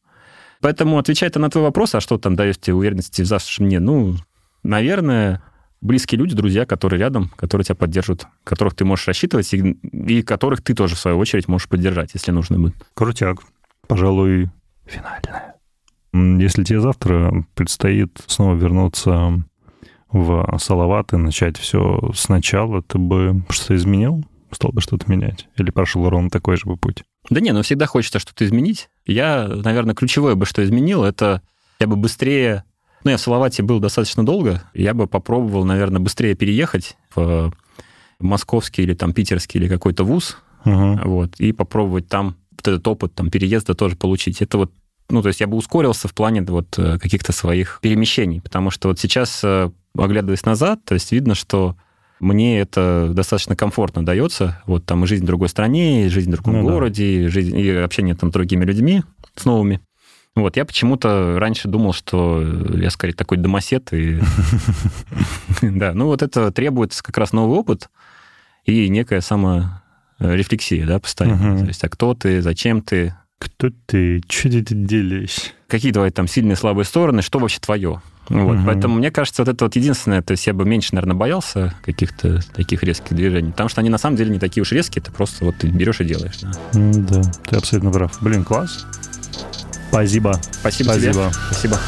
Поэтому, отвечая на твой вопрос, а что там дает тебе уверенности в завтрашнем дне, ну, наверное, близкие люди, друзья, которые рядом, которые тебя поддержат, которых ты можешь рассчитывать, и, и которых ты тоже, в свою очередь, можешь поддержать, если нужно будет. Крутяк. Пожалуй, финальное. Если тебе завтра предстоит снова вернуться в Салават и начать все сначала, ты бы что-то изменил? Стал бы что-то менять? Или прошел ровно такой же бы путь? Да не, ну всегда хочется что-то изменить. Я, наверное, ключевое бы, что изменил, это я бы быстрее... Ну, я в Салавате был достаточно долго. Я бы попробовал, наверное, быстрее переехать в московский или там питерский или какой-то вуз, Угу. вот, и попробовать там вот этот опыт там переезда тоже получить. Это вот, ну, то есть я бы ускорился в плане вот э, каких-то своих перемещений, потому что вот сейчас, э, оглядываясь назад, то есть видно, что мне это достаточно комфортно дается. Вот там и жизнь в другой стране, и жизнь в другом Ну да. городе, и, жизнь, и общение там с другими людьми, с новыми. Вот, я почему-то раньше думал, что я скорее такой домосед, и... Да, ну вот это требует как раз новый опыт и некая саморефлексия, да, постоянно. То есть, а кто ты, зачем ты, Кто ты? Что ты делаешь? какие твои там сильные, слабые стороны, что вообще твое. Вот, Мгм. Поэтому мне кажется, вот это вот единственное, то есть я бы меньше, наверное, боялся каких-то таких резких движений, потому что они на самом деле не такие уж резкие, ты просто вот ты берешь и делаешь. да. Да, ты абсолютно прав. Блин, класс. Спасибо. Спасибо, тебе. Спасибо. Спасибо.